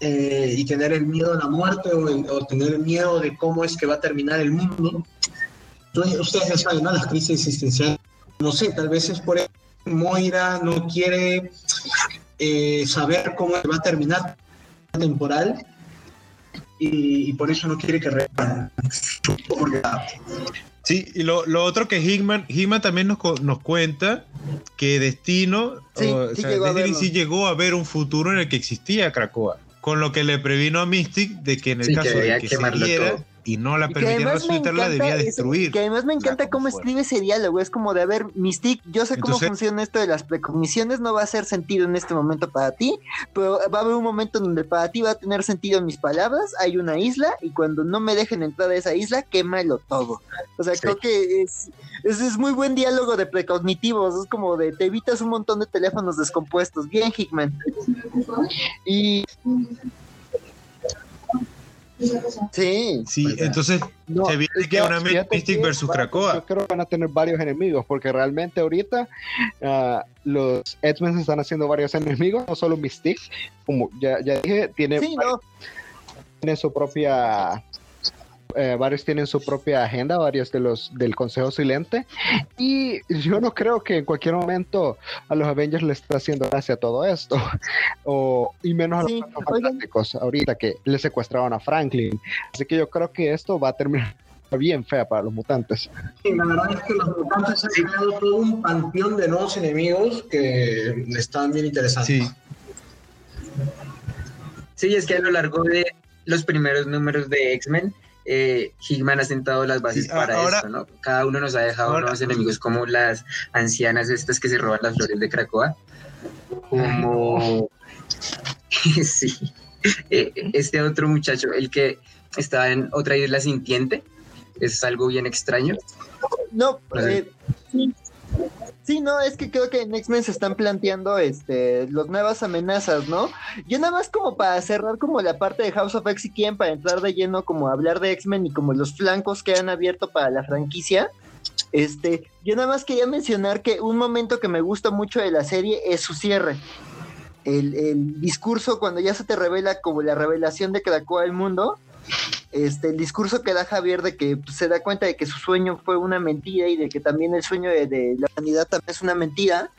eh, y tener el miedo a la muerte o, tener el miedo de cómo es que va a terminar el mundo. Entonces, ustedes ya saben, ¿no? Las crisis existenciales, no sé, tal vez es por eso Moira no quiere eh, saber cómo va a terminar la temporal y, por eso no quiere que Sí, y lo, lo, otro que Hickman, Hickman también nos, nos cuenta que Destino, sí, sí llegó a ver un futuro en el que existía Krakoa. Con lo que le previno a Mystic de que en el caso de que se diera y no la permitiera resucitarla, debía destruir. que además me encanta cómo escribe ese diálogo. Es como de, a ver, Mystic, yo sé cómo funciona esto de las precogniciones, no va a hacer sentido en este momento para ti, pero va a haber un momento donde para ti va a tener sentido mis palabras. Hay una isla y cuando no me dejen entrar a esa isla, quémalo todo. O sea, creo que es, es, muy buen diálogo de precognitivos. Es como de, te evitas un montón de teléfonos descompuestos. Bien, Hickman. Y Sí. Sí, entonces se viene que una Mystic versus Krakoa. Yo creo que van a tener varios enemigos, porque realmente ahorita uh, los X-Men están haciendo varios enemigos, no solo Mystic, como ya, ya dije, tiene. Sí, no. tiene su propia eh, varios tienen su propia agenda, varios de los del Consejo Silente, y yo no creo que en cualquier momento a los Avengers les está haciendo gracia todo esto, o, y menos a los fantásticos, ahorita que le secuestraron a Franklin. Así que yo creo que esto va a terminar bien fea para los mutantes. Sí, la verdad es que los mutantes han creado todo un panteón de nuevos enemigos que están bien interesantes. Sí. Sí, es que a lo largo de los primeros números de X-Men, eh, Hickman ha sentado las bases para esto, ¿no? Cada uno nos ha dejado nuevos enemigos como las ancianas estas que se roban las flores de Cracoa, como... sí, eh, este otro muchacho, el que estaba en otra isla sintiente, es algo bien extraño. No, eh, Sí, no, es que creo que en X-Men se están planteando este, las nuevas amenazas, ¿no? Yo nada más como para cerrar como la parte de House of X y quién, para entrar de lleno como hablar de X-Men y como los flancos que han abierto para la franquicia. Este, yo nada más quería mencionar que un momento que me gusta mucho de la serie es su cierre. El, el discurso cuando ya se te revela como la revelación de que la el mundo este, el discurso que da Javier de que pues, se da cuenta de que su sueño fue una mentira y de que también el sueño de, la humanidad también es una mentira,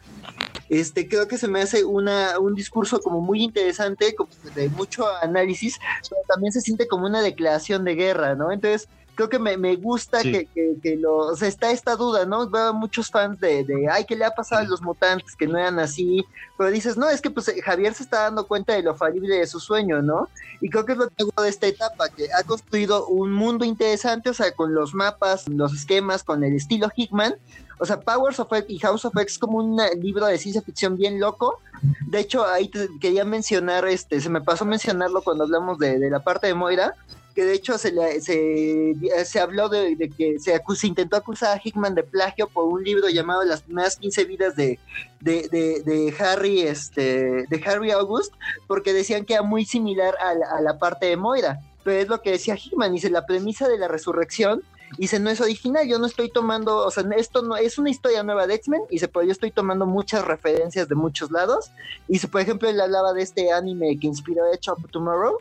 este, creo que se me hace una, un discurso como muy interesante, como de mucho análisis, pero también se siente como una declaración de guerra, ¿no? Entonces, creo que me, me gusta que, que, lo, o sea, está esta duda, ¿no? Veo muchos fans de, de, ay, ¿qué le ha pasado a los mutantes que no eran así? Pero dices, no, es que pues Javier se está dando cuenta de lo falible de su sueño, ¿no? Y creo que es lo que hago de esta etapa, que ha construido un mundo interesante, o sea, con los mapas, los esquemas, con el estilo Hickman, o sea, Powers of X y House of X como un libro de ciencia ficción bien loco. De hecho, ahí quería mencionar, este, se me pasó mencionarlo cuando hablamos de, de la parte de Moira, que de hecho se, se, se habló de, que se, se, intentó acusar a Hickman de plagio por un libro llamado Las primeras 15 vidas de, de, de, Harry este de Harry August porque decían que era muy similar a la, parte de Moira pero es lo que decía Hickman dice la premisa de la resurrección dice no es original yo no estoy tomando o sea esto no es una historia nueva de X-Men y se yo estoy tomando muchas referencias de muchos lados y por ejemplo él hablaba de este anime que inspiró Edge of Tomorrow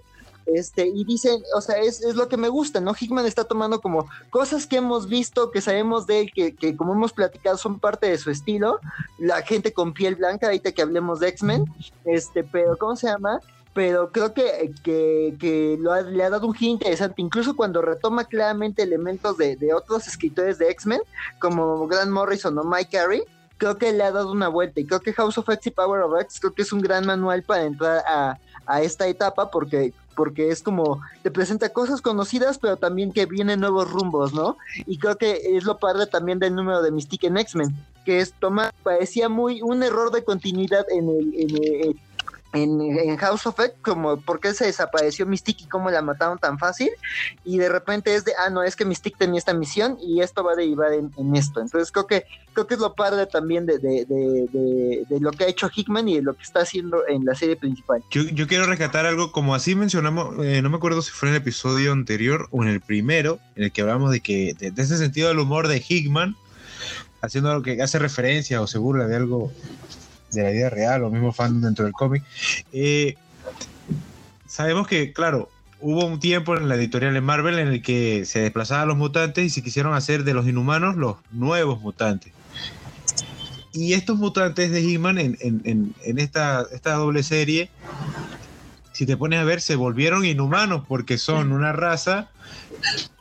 este, y dicen, o sea, es, es, lo que me gusta, ¿no? Hickman está tomando como cosas que hemos visto, que sabemos de él, que, que, como hemos platicado son parte de su estilo, la gente con piel blanca, ahorita que hablemos de X-Men, este, pero ¿cómo se llama? Pero creo que, que, que lo le ha dado un giro interesante, incluso cuando retoma claramente elementos de, de otros escritores de X-Men, como Grant Morrison o Mike Carey, creo que le ha dado una vuelta y creo que House of X y Power of X creo que es un gran manual para entrar a, a esta etapa porque porque es como te presenta cosas conocidas, pero también que vienen nuevos rumbos, ¿no? Y creo que es lo padre también del número de Mystique en X-Men, que es tomar, parecía muy un error de continuidad en el, en el en, House of X, como por qué se desapareció Mystique y cómo la mataron tan fácil, y de repente es de, ah, no, es que Mystique tenía esta misión y esto va a derivar en, esto. Entonces creo que creo que es lo padre también de, de, de, lo que ha hecho Hickman y de lo que está haciendo en la serie principal. Yo, yo quiero rescatar algo, como así mencionamos, eh, no me acuerdo si fue en el episodio anterior o en el primero, en el que hablamos de que, de, ese sentido del humor de Hickman, haciendo algo que hace referencia o se burla de algo de la vida real o mismo fan dentro del cómic. Eh, sabemos que, claro, hubo un tiempo en la editorial de Marvel en el que se desplazaban los mutantes y se quisieron hacer de los inhumanos los nuevos mutantes. Y estos mutantes de He-Man en, en, en, esta, esta doble serie, si te pones a ver, se volvieron inhumanos porque son una raza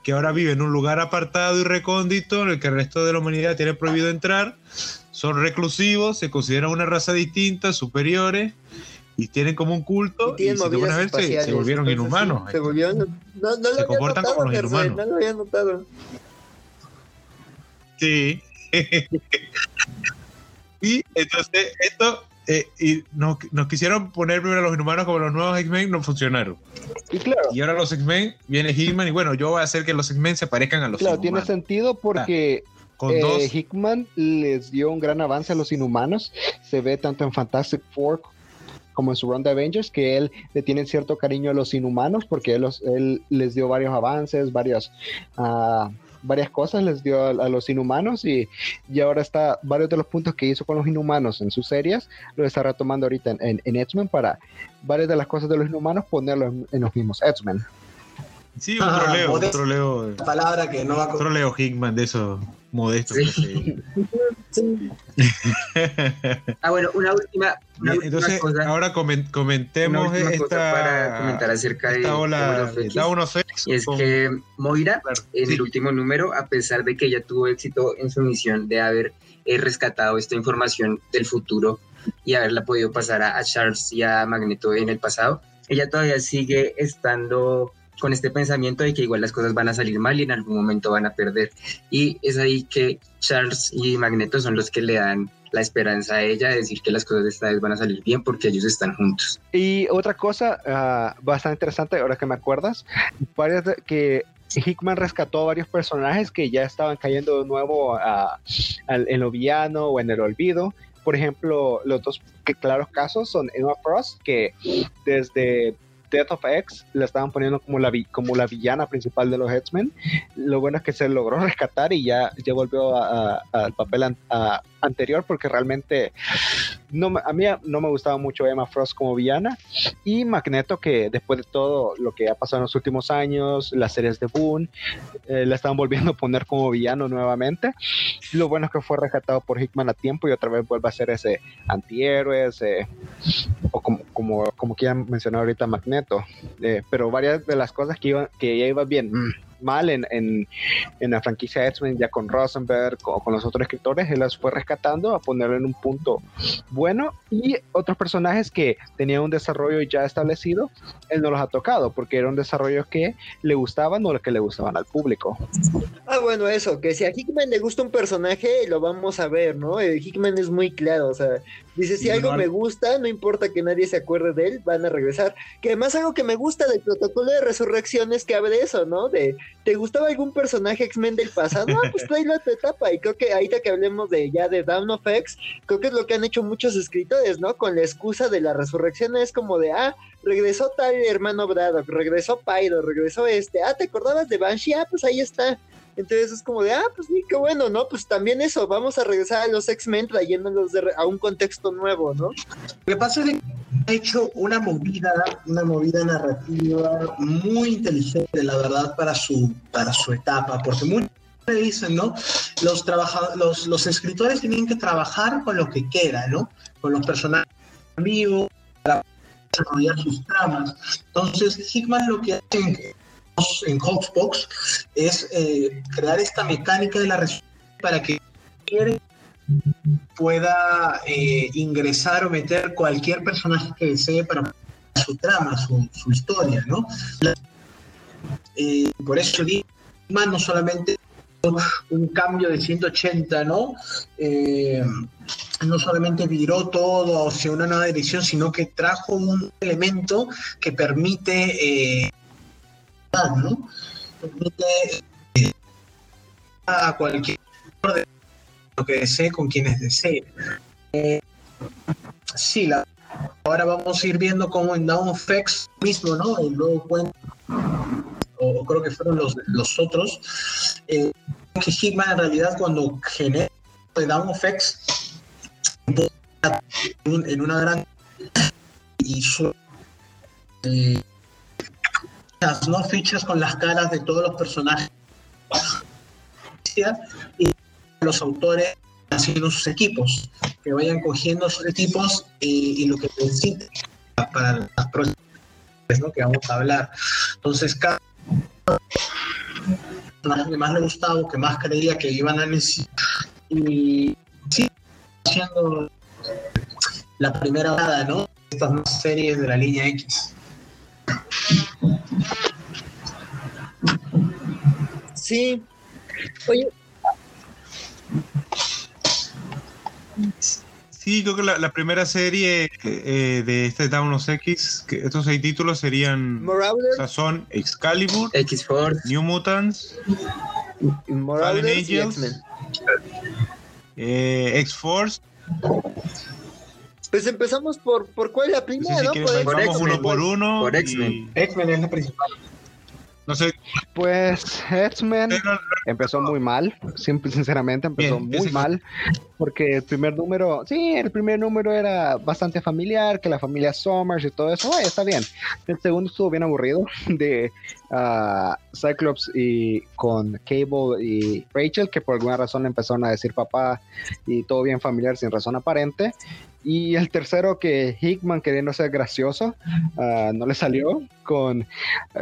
que ahora vive en un lugar apartado y recóndito en el que el resto de la humanidad tiene prohibido entrar son reclusivos, se consideran una raza distinta, superiores, y tienen como un culto, y, si te pones a ver, se, volvieron inhumanos. se volvieron, no, no se comportan como los inhumanos. No lo había notado. Sí. y entonces, esto, eh, y nos, nos, quisieron poner primero a los inhumanos como los nuevos X-Men, no funcionaron. Y claro. Y ahora los X-Men, viene Hickman, y bueno, yo voy a hacer que los X-Men se parezcan a los Claro, tiene sentido porque eh, Hickman les dio un gran avance a los inhumanos. Se ve tanto en Fantastic Four como en su Run de Avengers, que él le tiene cierto cariño a los inhumanos, porque él, les dio varios avances, varias, uh, varias cosas les dio a, los inhumanos y, y, ahora está varios de los puntos que hizo con los inhumanos en sus series, lo está retomando ahorita en, en, X-Men para varias de las cosas de los inhumanos ponerlos en, los mismos X-Men. Sí, un troleo, un troleo. Palabra que no va a... Troleo Hickman de eso modesto. Sí. ah, bueno, una última, Entonces, ahora comentemos esta para comentar acerca de ola Y es que Moira, en el último número, a pesar de que ella tuvo éxito en su misión de haber eh, rescatado esta información del futuro y haberla podido pasar a, a Charles y a Magneto en el pasado, ella todavía sigue estando con este pensamiento de que igual las cosas van a salir mal y en algún momento van a perder. Y es ahí que Charles y Magneto son los que le dan la esperanza a ella de decir que las cosas esta vez van a salir bien porque ellos están juntos. Y otra cosa uh, bastante interesante, ahora que me acuerdas, varias que Hickman rescató varios personajes que ya estaban cayendo de nuevo en lo villano o en el olvido. Por ejemplo, los dos claros casos son Emma Frost, que desde Death of X la estaban poniendo como la, como la villana principal de los X-Men. Lo bueno es que se logró rescatar y ya, ya volvió al papel anterior porque realmente no, a mí no me gustaba mucho Emma Frost como villana y Magneto que después de todo lo que ha pasado en los últimos años, las series de Boone, eh, la estaban volviendo a poner como villano nuevamente. Lo bueno es que fue rescatado por Hickman a tiempo y otra vez vuelve a ser ese antihéroe, ese, o como, como, como quieran mencionar ahorita Magneto. Eh, pero varias de las cosas que, iban, que ya iban bien. Mm, mal en, en, en la franquicia X-Men, ya con Rosenberg o con los otros escritores, él las fue rescatando a ponerlo en un punto bueno y otros personajes que tenían un desarrollo ya establecido, él no los ha tocado porque eran desarrollos que le gustaban o que le gustaban al público. Ah, bueno, eso, que si a Hickman le gusta un personaje, lo vamos a ver, ¿no? El Hickman es muy claro, o sea, dice, si algo me gusta, no importa que nadie se acuerde de él, van a regresar. Que además algo que me gusta del protocolo de resurrección es que abre eso, ¿no? De, ¿te gustaba algún personaje X-Men del pasado? Ah, pues tráelo a tu etapa. Y creo que ahorita que hablemos de ya de Down of X, creo que es lo que han hecho muchos escritores, ¿no? Con la excusa de la resurrección es como de, ah, regresó tal hermano Braddock, regresó Pyro, regresó este, ah, ¿te acordabas de Banshee? Ah, pues ahí está. Entonces es como de, ah, pues sí, qué bueno, ¿no? Pues también eso, vamos a regresar a los X-Men trayéndolos a un contexto nuevo, ¿no? Lo que pasa es que ha hecho una movida, una movida narrativa muy inteligente, la verdad, para su, para su etapa, porque muchos dicen, ¿no? Los, los, los escritores tienen que trabajar con lo que queda, ¿no? Con los personajes vivos, para desarrollar sus tramas. Entonces, Hickman lo que hace en Hawksbox es eh, crear esta mecánica de la resolución para que pueda eh, ingresar o meter cualquier personaje que desee para su trama, su, historia, ¿no? Eh, por eso no solamente un cambio de 180, ¿no? no solamente viró todo hacia una nueva dirección, sino que trajo un elemento que permite Permite eh, a cualquier lo que desee con quienes desee. Eh, sí, la, ahora vamos a ir viendo cómo en Down X mismo, ¿no? El nuevo cuento, o, creo que fueron los, los otros, eh, que Hitman en realidad cuando genera el Down X en, una gran y su, eh, ¿no? Fichas con las caras de todos los personajes y los autores haciendo sus equipos, que vayan cogiendo sus equipos y, lo que necesiten para las próximas ¿no? que vamos a hablar. Entonces, cada que más le gustaba, que más creía que iban a necesitar, y sí, haciendo la primera nada, ¿no? Estas series de la línea X. Sí. Oye. Sí, creo que la, primera serie eh, de este Down of X, que estos seis títulos serían. son Excalibur, X-Force, New Mutants, Fallen Angels, eh, X-Force. Pues empezamos por, por cuál es la primera, ¿no? vamos uno por uno. X-Men. X-Men es la principal. No sé. Pues X-Men empezó muy mal, sinceramente empezó muy mal, porque el primer número, sí, el primer número era bastante familiar, que la familia Summers y todo eso, está bien. El segundo estuvo bien aburrido de uh, Cyclops y con Cable y Rachel, que por alguna razón empezaron a decir papá y todo bien familiar sin razón aparente. Y el tercero que Hickman queriendo ser gracioso, ah, no le salió, con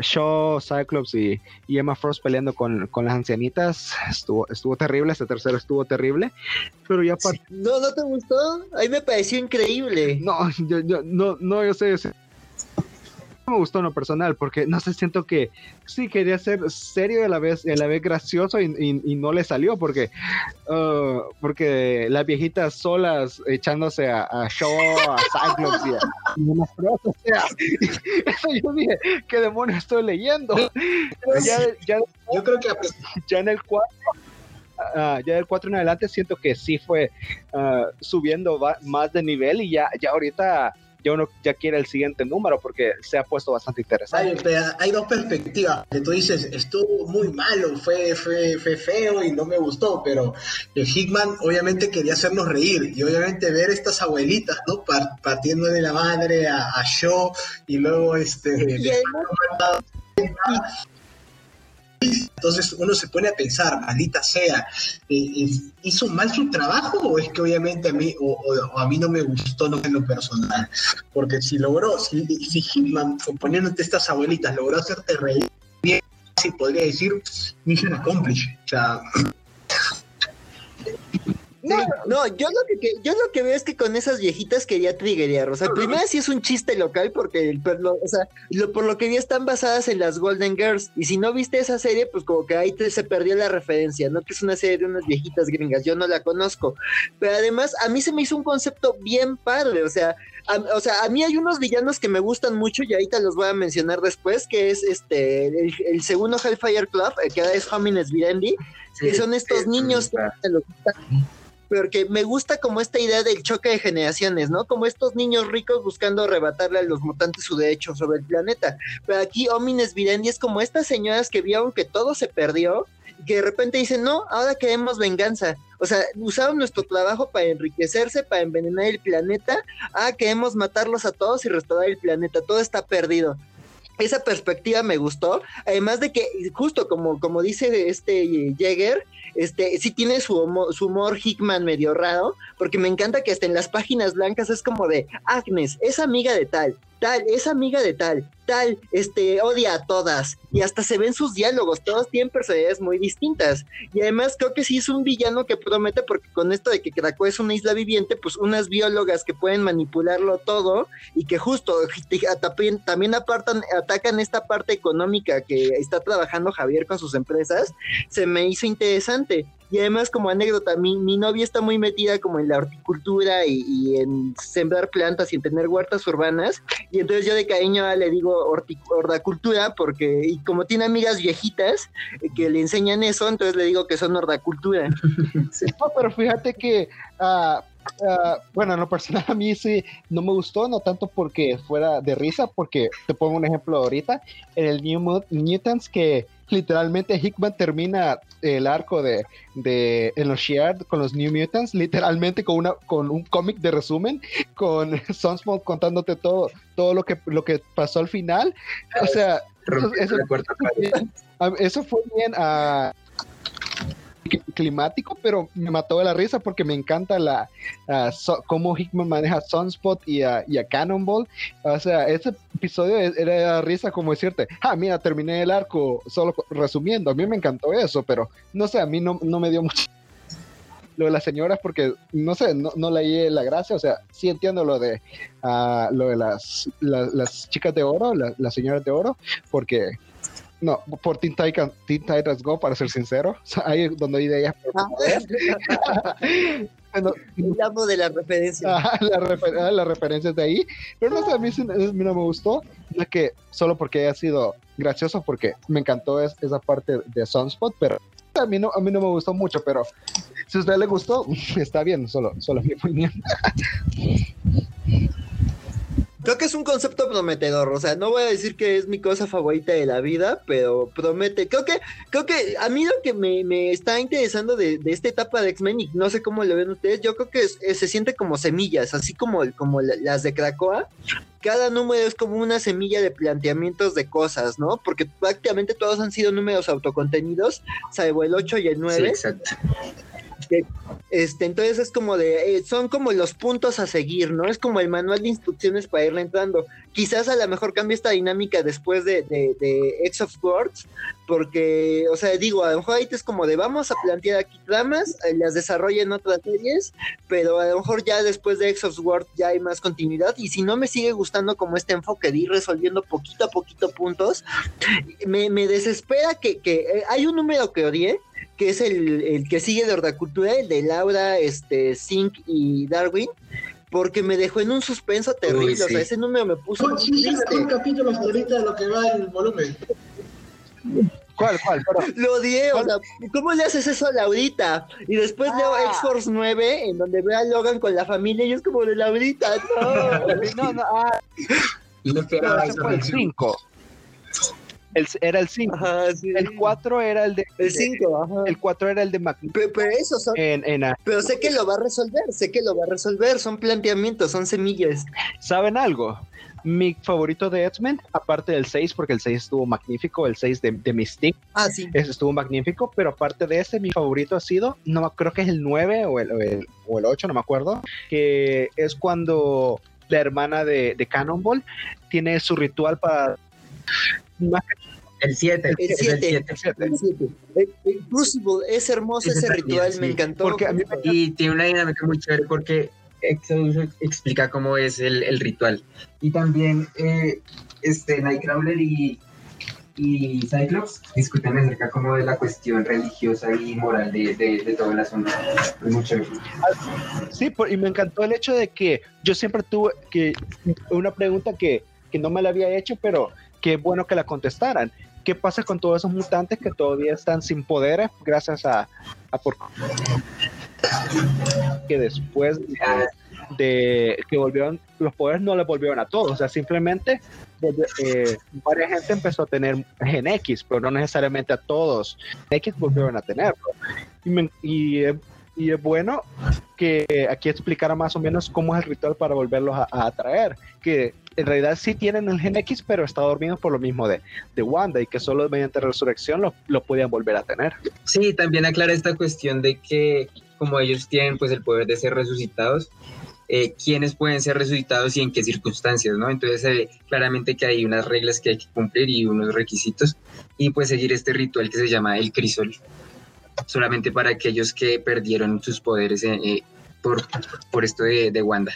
Shaw, Cyclops y, Emma Frost peleando con, las ancianitas, estuvo, estuvo terrible, este tercero estuvo terrible, pero ya... No, ¿no te gustó? A mí me pareció increíble. No, yo, yo, no, no, yo sé, yo sé me gustó en lo personal, porque no sé, siento que sí quería ser serio y a la vez, a la vez gracioso y, no le salió, porque, uh, porque las viejitas solas echándose a, a Shaw, a Cyclops y a, o sea, eso yo dije, ¿qué demonios estoy leyendo? ya, ya, yo creo que ya en el 4 Uh, ya del 4 en adelante siento que sí fue uh, subiendo más de nivel y ya, ya ahorita ya uno ya quiere el siguiente número porque se ha puesto bastante interesante. Hay, dos perspectivas, que tú dices, estuvo muy malo, fue, fue, fue feo y no me gustó, pero el Hickman obviamente quería hacernos reír y obviamente ver estas abuelitas, ¿no? partiendo de la madre a, a Shaw y luego este... Entonces uno se pone a pensar, maldita sea, eh, ¿hizo mal su trabajo o es que obviamente a mí o, a mí no me gustó no en lo personal? Porque si logró, si, si Hitman, poniéndote estas abuelitas, logró hacerte reír, bien, podría decir, mission accomplished. O sea, no, no, yo lo que yo lo que veo es que con esas viejitas quería triggerear. O sea, primero sí es un chiste local porque el, o sea, por lo que vi están basadas en las Golden Girls. Y si no viste esa serie, pues como que ahí te, se perdió la referencia, ¿no? Que es una serie de unas viejitas gringas. Yo no la conozco. Pero además, a mí se me hizo un concepto bien padre. O sea, a, o sea, a mí hay unos villanos que me gustan mucho y ahorita los voy a mencionar después, que es este el, segundo Hellfire Club, el que es Homines Virendi, que son estos niños porque me gusta como esta idea del choque de generaciones, ¿no? Como estos niños ricos buscando arrebatarle a los mutantes su derecho sobre el planeta. Pero aquí Omines Virendi es como estas señoras que vieron que todo se perdió y que de repente dicen, no, ahora queremos venganza. O sea, usaron nuestro trabajo para enriquecerse, para envenenar el planeta. Ah, queremos matarlos a todos y restaurar el planeta. Todo está perdido esa perspectiva me gustó, además de que justo como, como dice este Jäger, este, sí tiene su humor, su humor Hickman medio raro, porque me encanta que hasta en las páginas blancas es como de Agnes, es amiga de tal, tal, es amiga de tal, tal, este, odia a todas. Y hasta se ven sus diálogos, todos tienen personalidades muy distintas. Y además creo que sí es un villano que promete, porque con esto de que Krakow es una isla viviente, pues unas biólogas que pueden manipularlo todo y que justo también apartan, atacan esta parte económica que está trabajando Javier con sus empresas, se me hizo interesante. Y además, como anécdota, mi, mi novia está muy metida como en la horticultura y, en sembrar plantas y en tener huertas urbanas. Y entonces yo de cariño le digo horticultura porque, y como tiene amigas viejitas que le enseñan eso, entonces le digo que son horticultura. pero fíjate que uh, Uh, bueno, en lo personal a mí sí no me gustó, no tanto porque fuera de risa, porque te pongo un ejemplo ahorita, en el New Mutants que literalmente Hickman termina el arco de, de en los Sheard con los New Mutants, literalmente con una con un cómic de resumen, con Sunspot contándote todo, todo lo que lo que pasó al final. O sea, eso, eso, fue bien a climático, pero me mató de la risa porque me encanta la cómo Hickman maneja Sunspot y a, Cannonball. O sea, ese episodio era de risa como decirte, ah, mira, terminé el arco solo resumiendo. A mí me encantó eso, pero no sé, a mí no, no me dio mucho lo de las señoras porque no sé, no, no leí la gracia, o sea, sí entiendo lo de uh, lo de las, las, chicas de oro, las señoras de oro, porque no, por Teen Titans, Teen Titans Go, para ser sincero. Ahí es donde hay de ellas. bueno, amo de la referencia. la, la referencia de ahí. Pero no sé, a mí, no me gustó. No que solo porque haya sido gracioso, porque me encantó esa parte de Sunspot, pero a mí, no, a mí no me gustó mucho. Pero si a usted le gustó, está bien, solo, solo mi opinión. Creo que es un concepto prometedor. O sea, no voy a decir que es mi cosa favorita de la vida, pero promete. Creo que, creo que a mí lo que me, está interesando de, esta etapa de X-Men, y no sé cómo lo ven ustedes, yo creo que se siente como semillas, así como, como las de Krakoa. Cada número es como una semilla de planteamientos de cosas, ¿no? Porque prácticamente todos han sido números autocontenidos, salvo el 8 y el 9. exacto. Este, entonces es como de, eh, son como los puntos a seguir, ¿no? Es como el manual de instrucciones para irle entrando. Quizás a lo mejor cambie esta dinámica después de, de, de of Swords, porque, o sea, digo, a lo mejor ahí es como de, vamos a plantear aquí tramas, eh, las desarrollen otras series, pero a lo mejor ya después de X of Swords ya hay más continuidad, y si no me sigue gustando como este enfoque de ir resolviendo poquito a poquito puntos, me, me desespera que, que eh, hay un número que odié, que es el, que sigue de horticultura, el de Laura, este, Zink y Darwin, porque me dejó en un suspenso terrible. O sea, ese número me puso. Oh, sí, un capítulo ahorita de lo que va el volumen. ¿Cuál, cuál? Lo odié, o sea, ¿cómo le haces eso a Laurita? Y después leo ah. X-Force 9, en donde ve a Logan con la familia y es como de Laurita, no. no, no, ah. Y no, no, el 5 era el 5. El 4 era el de. El 5, El 4 era el de Mac. Pero, eso son. pero sé que lo va a resolver, sé que lo va a resolver. Son planteamientos, son semillas. ¿Saben algo? Mi favorito de X-Men, aparte del 6, porque el 6 estuvo magnífico, el 6 de, de Mystique. Ah, sí. Ese estuvo magnífico, pero aparte de ese, mi favorito ha sido, no creo que es el 9 o el, o el, 8, no me acuerdo, que es cuando la hermana de, de Cannonball tiene su ritual para el 7. El 7. Crucible es hermoso ese, ritual, me encantó. Porque Y tiene una dinámica muy chévere porque explica cómo es el, el ritual. Y también eh, este, Nightcrawler y, y Cyclops discuten acerca como de la cuestión religiosa y moral de, de, de todo el asunto. Es muy chévere. Sí, y me encantó el hecho de que yo siempre tuve que una pregunta que, que no me la había hecho, pero qué bueno que la contestaran. ¿Qué pasa con todos esos mutantes que todavía están sin poderes gracias a, por... que después de, que volvieron los poderes no les volvieron a todos, o sea, simplemente eh, varias gente empezó a tener Gen X, pero no necesariamente a todos. X volvieron a tenerlo. Y, es bueno que aquí explicara más o menos cómo es el ritual para volverlos a, a atraer, que en realidad sí tienen el gen X, pero está dormido por lo mismo de, de Wanda y que solo mediante resurrección lo, lo podían volver a tener. Sí, también aclara esta cuestión de que como ellos tienen pues el poder de ser resucitados, eh, quiénes pueden ser resucitados y en qué circunstancias, ¿no? Entonces se ve claramente que hay unas reglas que hay que cumplir y unos requisitos y pues seguir este ritual que se llama el crisol, solamente para aquellos que perdieron sus poderes eh, eh, por, por esto de, de Wanda.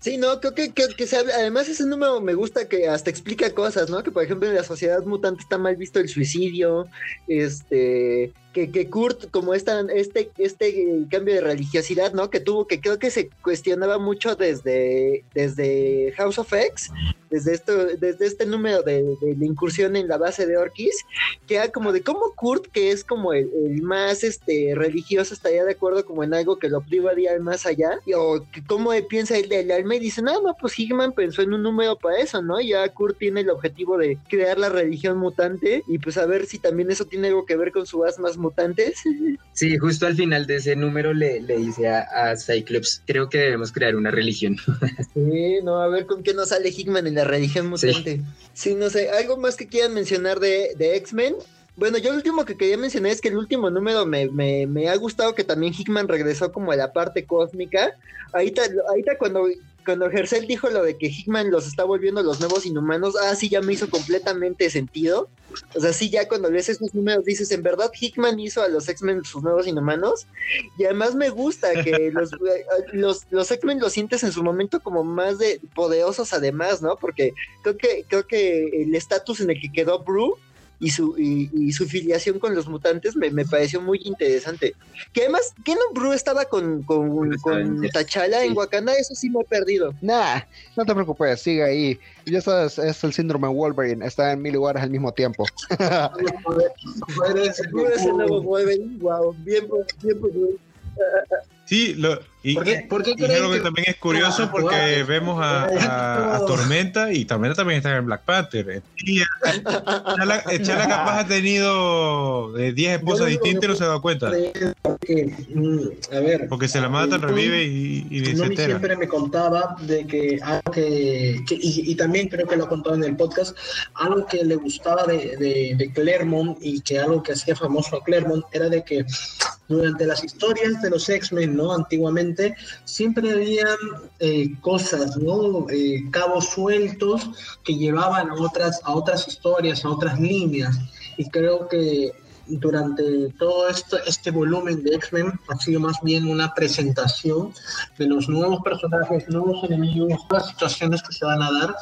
Sí, no, creo que, que, se además ese número me gusta que hasta explica cosas, ¿no? Que por ejemplo en la sociedad mutante está mal visto el suicidio, este, que, Kurt, como esta, este, este cambio de religiosidad, ¿no? Que tuvo, que creo que se cuestionaba mucho desde, desde House of X, desde esto, desde este número de, la incursión en la base de Orkis, que era como de cómo Kurt, que es como el, más este religioso, estaría de acuerdo como en algo que lo privaría más allá, o que cómo piensa el del alma y dice, no, no, pues Hickman pensó en un número para eso, ¿no? Ya Kurt tiene el objetivo de crear la religión mutante y pues a ver si también eso tiene algo que ver con su asmas mutantes. Sí, justo al final de ese número le, le dice a, Cyclops, creo que debemos crear una religión. Sí, no, a ver con qué nos sale Hickman en la religión mutante. Sí, no sé, algo más que quieran mencionar de, de X-Men. Bueno, yo lo último que quería mencionar es que el último número me, me, me, ha gustado que también Hickman regresó como a la parte cósmica. Ahorita, ahorita cuando cuando Hercel dijo lo de que Hickman los está volviendo los nuevos inhumanos, ah, sí, ya me hizo completamente sentido. O sea, sí, ya cuando ves esos números dices, en verdad Hickman hizo a los X-Men sus nuevos inhumanos. Y además me gusta que los, los, los X-Men los sientes en su momento como más de poderosos además, ¿no? Porque creo que, creo que el estatus en el que quedó Brew y su, y, su filiación con los mutantes me, pareció muy interesante. Que además, ¿qué no Bru estaba con, con, con T'Challa en Wakanda? Eso sí me he perdido. Nah, no te preocupes, sigue ahí. Ya sabes, es el síndrome Wolverine, está en mil lugares al mismo tiempo. Wolverine, wow, bien, bien, bien Sí, lo, y, ¿Por qué, por qué y algo que, también es curioso porque vemos a, a, Tormenta y Tormenta también está en Black Panther. Y Chala, capaz ha tenido 10 eh, esposas distintas y no se ha dado cuenta. Porque, mm, a ver, porque se la matan, revive y, y se siempre me contaba de que algo que, y, también creo que lo ha contado en el podcast, algo que le gustaba de, de, de Claremont y que algo que hacía famoso a Claremont era de que durante las historias de los X-Men, ¿no? Antiguamente, siempre habían eh, cosas, ¿no? Eh, cabos sueltos que llevaban a otras, a otras historias, a otras líneas. Y creo que durante todo esto, este volumen de X-Men ha sido más bien una presentación de los nuevos personajes, nuevos enemigos, las situaciones que se van a dar.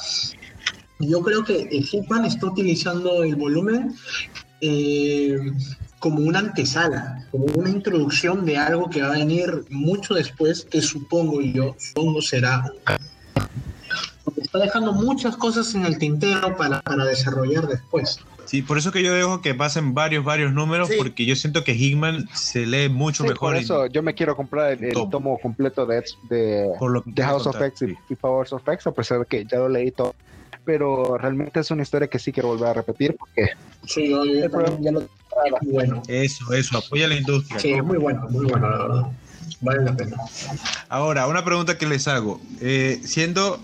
Yo creo que Hitman está utilizando el volumen eh, como una antesala, como una introducción de algo que va a venir mucho después, que supongo yo, supongo será. Porque está dejando muchas cosas en el tintero para, para desarrollar después. Sí, por eso que yo dejo que pasen varios, varios números, porque yo siento que Hickman se lee mucho mejor. Por eso yo me quiero comprar el, tomo completo de, de, de House of X y, Powers of X, a pesar de que ya lo leí todo. Pero realmente es una historia que sí quiero volver a repetir, porque sí, yo, ya lo bueno. Eso, eso, apoya la industria. Sí, es muy bueno, muy bueno, la verdad. Vale la pena. Ahora, una pregunta que les hago. Eh, siendo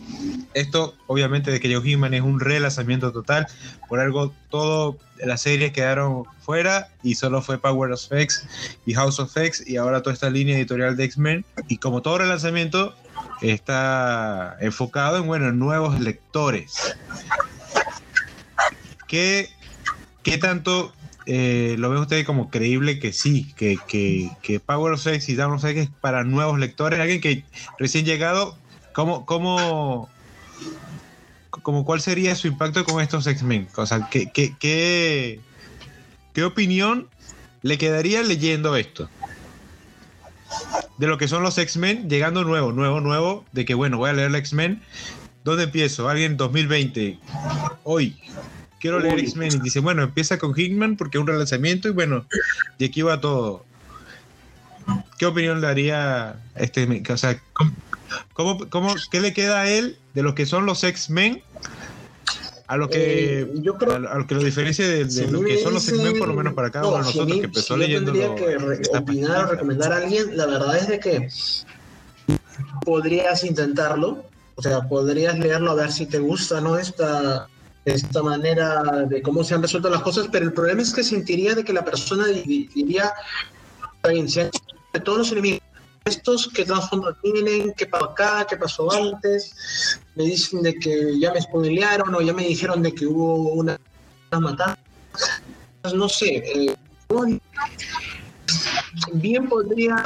esto, obviamente, de que Joe Hickman es un relanzamiento total, por algo todo las series quedaron fuera y solo fue Power of X y House of X y ahora toda esta línea editorial de X-Men. Y como todo relanzamiento, está enfocado en, bueno, nuevos lectores. ¿Qué, qué tanto eh, lo ven ustedes como creíble que sí, que, que, Power of Sex y Down of Sex es para nuevos lectores, alguien que recién llegado, ¿cómo, cómo, como cuál sería su impacto con estos X-Men? O sea, ¿qué, qué, qué, qué opinión le quedaría leyendo esto? De lo que son los X-Men, llegando nuevo, nuevo, nuevo, de que bueno, voy a leer el X-Men. ¿Dónde empiezo? Alguien 2020, hoy, quiero leer X-Men. Y dice, bueno, empieza con Hickman porque es un relanzamiento y bueno, y aquí va todo. ¿Qué opinión le daría este? O sea, ¿cómo, cómo, qué le queda a él de lo que son los X-Men? A lo que, eh, yo creo, a, lo que lo diferencia de, lo que son los X-Men, por lo menos para cada uno de nosotros que empezó leyendo. Yo tendría que opinar o recomendar a alguien, la verdad es de que podrías intentarlo, o sea, podrías leerlo a ver si te gusta, ¿no? Esta, esta manera de cómo se han resuelto las cosas, pero el problema es que sentiría de que la persona diría, de todos los enemigos, estos que trasfondo tienen, qué pasó acá, qué pasó antes, me dicen de que ya me spoilearon o ya me dijeron de que hubo una, matanza, no sé, eh, bien podría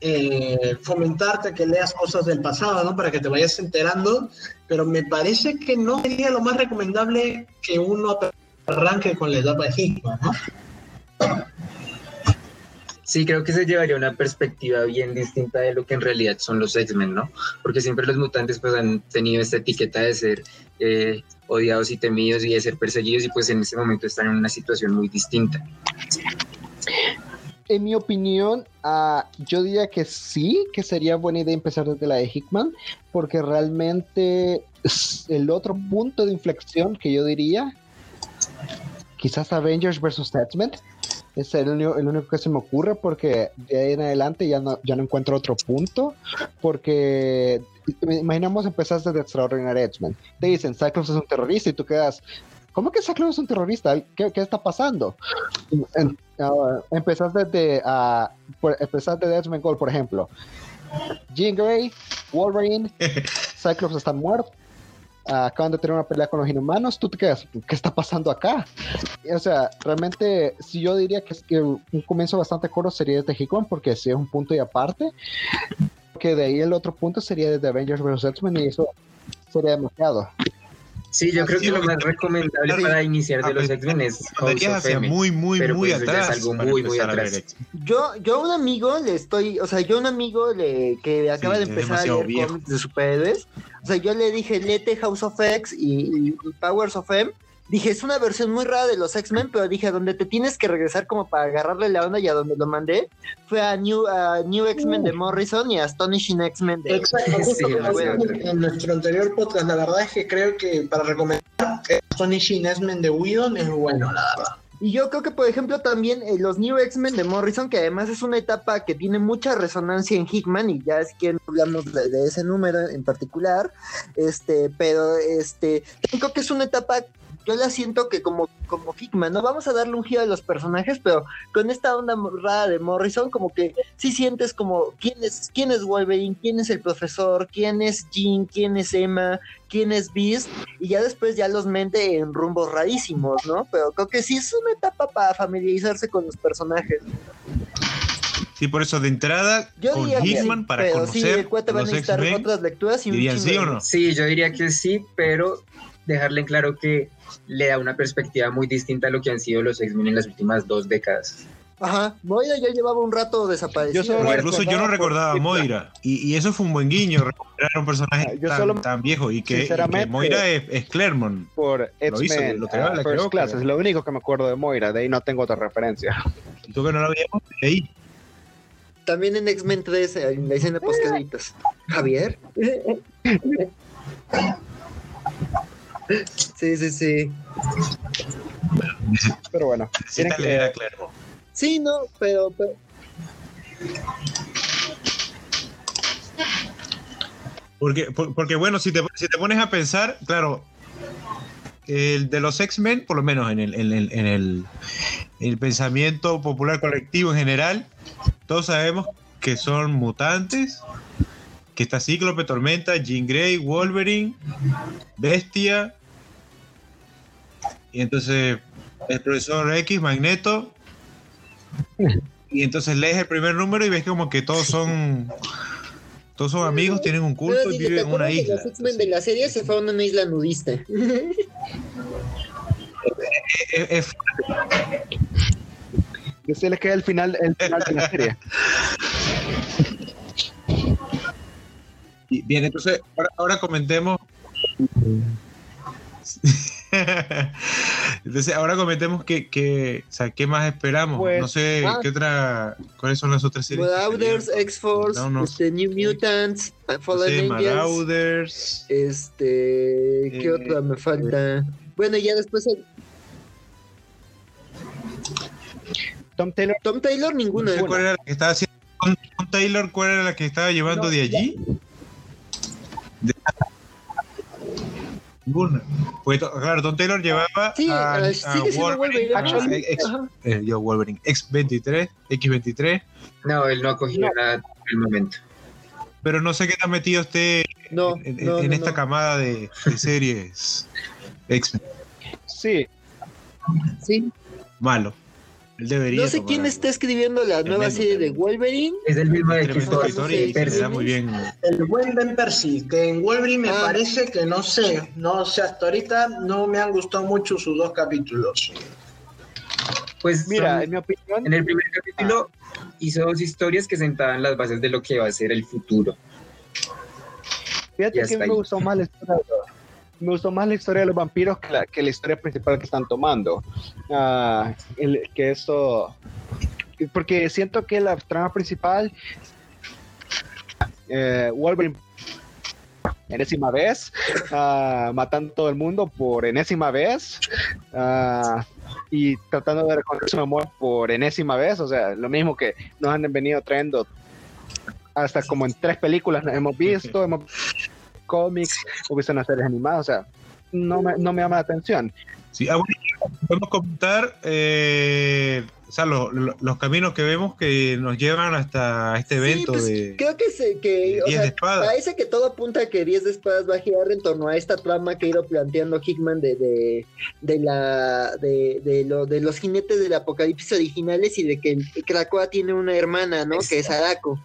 eh, fomentarte que leas cosas del pasado, ¿no? Para que te vayas enterando, pero me parece que no sería lo más recomendable que uno arranque con la etapa de ¿no? Sí, creo que se llevaría una perspectiva bien distinta de lo que en realidad son los X-Men, ¿no? Porque siempre los mutantes pues han tenido esta etiqueta de ser eh, odiados y temidos y de ser perseguidos y pues en este momento están en una situación muy distinta en mi opinión, uh, yo diría que sí, que sería buena idea empezar desde la de Hickman, porque realmente el otro punto de inflexión que yo diría, quizás Avengers vs. X-Men, es el único, el único, que se me ocurre, porque de ahí en adelante ya no, ya no encuentro otro punto, porque imaginamos empezar desde Extraordinary X-Men. Te dicen, Cyclops es un terrorista y tú quedas, ¿Cómo que Cyclops es un terrorista? ¿Qué, qué está pasando? En, uh, empezaste de, uh, empezaste de X-Men Gold, por ejemplo. Jean Grey, Wolverine, Cyclops están muertos. acaban de tener una pelea con los inhumanos. ¿Tú te quedas? ¿Qué está pasando acá? O sea, realmente, si yo diría que, que un comienzo bastante corto sería desde Hicon, porque si es un punto y aparte. Que de ahí el otro punto sería desde Avengers vs. X-Men, y eso sería demasiado. Sí, yo creo que lo más recomendable para iniciar de los X-Men es muy, muy, muy pues atrás. algo muy, muy atrás. Yo, yo a un amigo le estoy, o sea, yo a un amigo le, que acaba de empezar a leer cómics de superhéroes, o sea, yo le dije, lete House of X y, Powers of M, dije, es una versión muy rara de los X-Men, pero dije, a donde te tienes que regresar como para agarrarle la onda y a donde lo mandé fue a New, New X-Men de Morrison y a Astonishing X-Men de... Exacto, en, nuestro anterior podcast, la verdad es que creo que para recomendar Astonishing X-Men de Whedon es bueno, la verdad. Y yo creo que, por ejemplo, también eh, los New X-Men de Morrison, que además es una etapa que tiene mucha resonancia en Hickman, y ya es quien hablamos de, ese número en particular, este, pero este, creo que es una etapa yo la siento que como, como Hickman, ¿no? Vamos a darle un giro a los personajes, pero con esta onda rara de Morrison, como que sí sientes como quién es, quién es Wolverine, quién es el profesor, quién es Jean, quién es Emma, quién es Beast, y ya después ya los mente en rumbos rarísimos, ¿no? Pero creo que sí es una etapa para familiarizarse con los personajes. Sí, por eso de entrada yo con Hickman para conocer sí, los X-Men, otras lecturas y sí o no? Sí, yo diría que sí, pero dejarle en claro que le da una perspectiva muy distinta a lo que han sido los X-Men en las últimas dos décadas. Ajá, Moira ya llevaba un rato desaparecido. incluso yo no recordaba a Moira. Y, eso fue un buen guiño, recuperar un personaje tan, viejo. Y que, Moira es, Claremont. Por X-Men, uh, First Class, es lo único que me acuerdo de Moira. De ahí no tengo otra referencia. ¿Y tú que no habíamos ahí? También en X-Men 3, en la escena post Javier. Sí, sí, sí. Pero bueno. Que leer a. Sí, no, pero, Porque, porque bueno, si te, si te pones a pensar, claro, el de los X-Men, por lo menos en el, en, el, en, el, el, pensamiento popular colectivo en general, todos sabemos que son mutantes, que está Cíclope, Tormenta, Jean Grey, Wolverine, Bestia, y entonces el profesor X, Magneto. Y entonces lees el primer número y ves como que todos son todos son amigos, tienen un culto y viven en una isla. Los X-Men de la serie se fueron a una isla nudista. es, se les queda el final, el final de la serie. Bien, entonces ahora comentemos Entonces, ahora comentemos que, que, o sea, qué más esperamos. Pues, no sé, ah. ¿qué otra, ¿cuáles son las otras series? Marauders, X-Force, este, New Mutants, Fallen no Marauders. Este, ¿qué eh, otra me falta? Bueno, ya después. Tom Taylor. Tom Taylor, ninguna. ¿Cuál era la que estaba haciendo? Tom Taylor, ¿cuál era la que estaba llevando de allí? De claro, Don Taylor llevaba sí, a, eh, Wolverine, X, eh, yo Wolverine, X23, X23. No, él no ha cogido nada en el momento. Pero no sé qué tan metido esté en, esta camada de, de series X-Men. Sí. Sí. Malo no sé quién está escribiendo la nueva serie de Wolverine. Es el mismo de muy bien. El buen Ben Percy, que en Wolverine me ah. parece que no sé, no sé, hasta ahorita no me han gustado mucho sus dos capítulos. Pues mira, en mi opinión, en el primer capítulo hizo dos historias que sentaban las bases de lo que va a ser el futuro. Fíjate que me gustó más la historia me gustó más la historia de los vampiros que la, que la historia principal que están tomando. Uh, que esto. Porque siento que la trama principal. Eh, Wolverine enésima vez, uh, matando a todo el mundo por enésima vez uh, y tratando de reconocer su amor por enésima vez, o sea, lo mismo que nos han venido trayendo hasta como en tres películas hemos visto, hemos cómics o visto las series animadas, o sea, no me, no me llama la atención. Sí, ah, podemos comentar eh, o sea, los caminos que vemos que nos llevan hasta este evento pues, de. Creo que, se, que o sea, parece que todo apunta a que 10 de espadas va a girar en torno a esta trama que ha ido planteando Hickman de, de, de la de, de, lo, de los jinetes del apocalipsis originales y de que Krakoa tiene una hermana, ¿no? Que es Arako.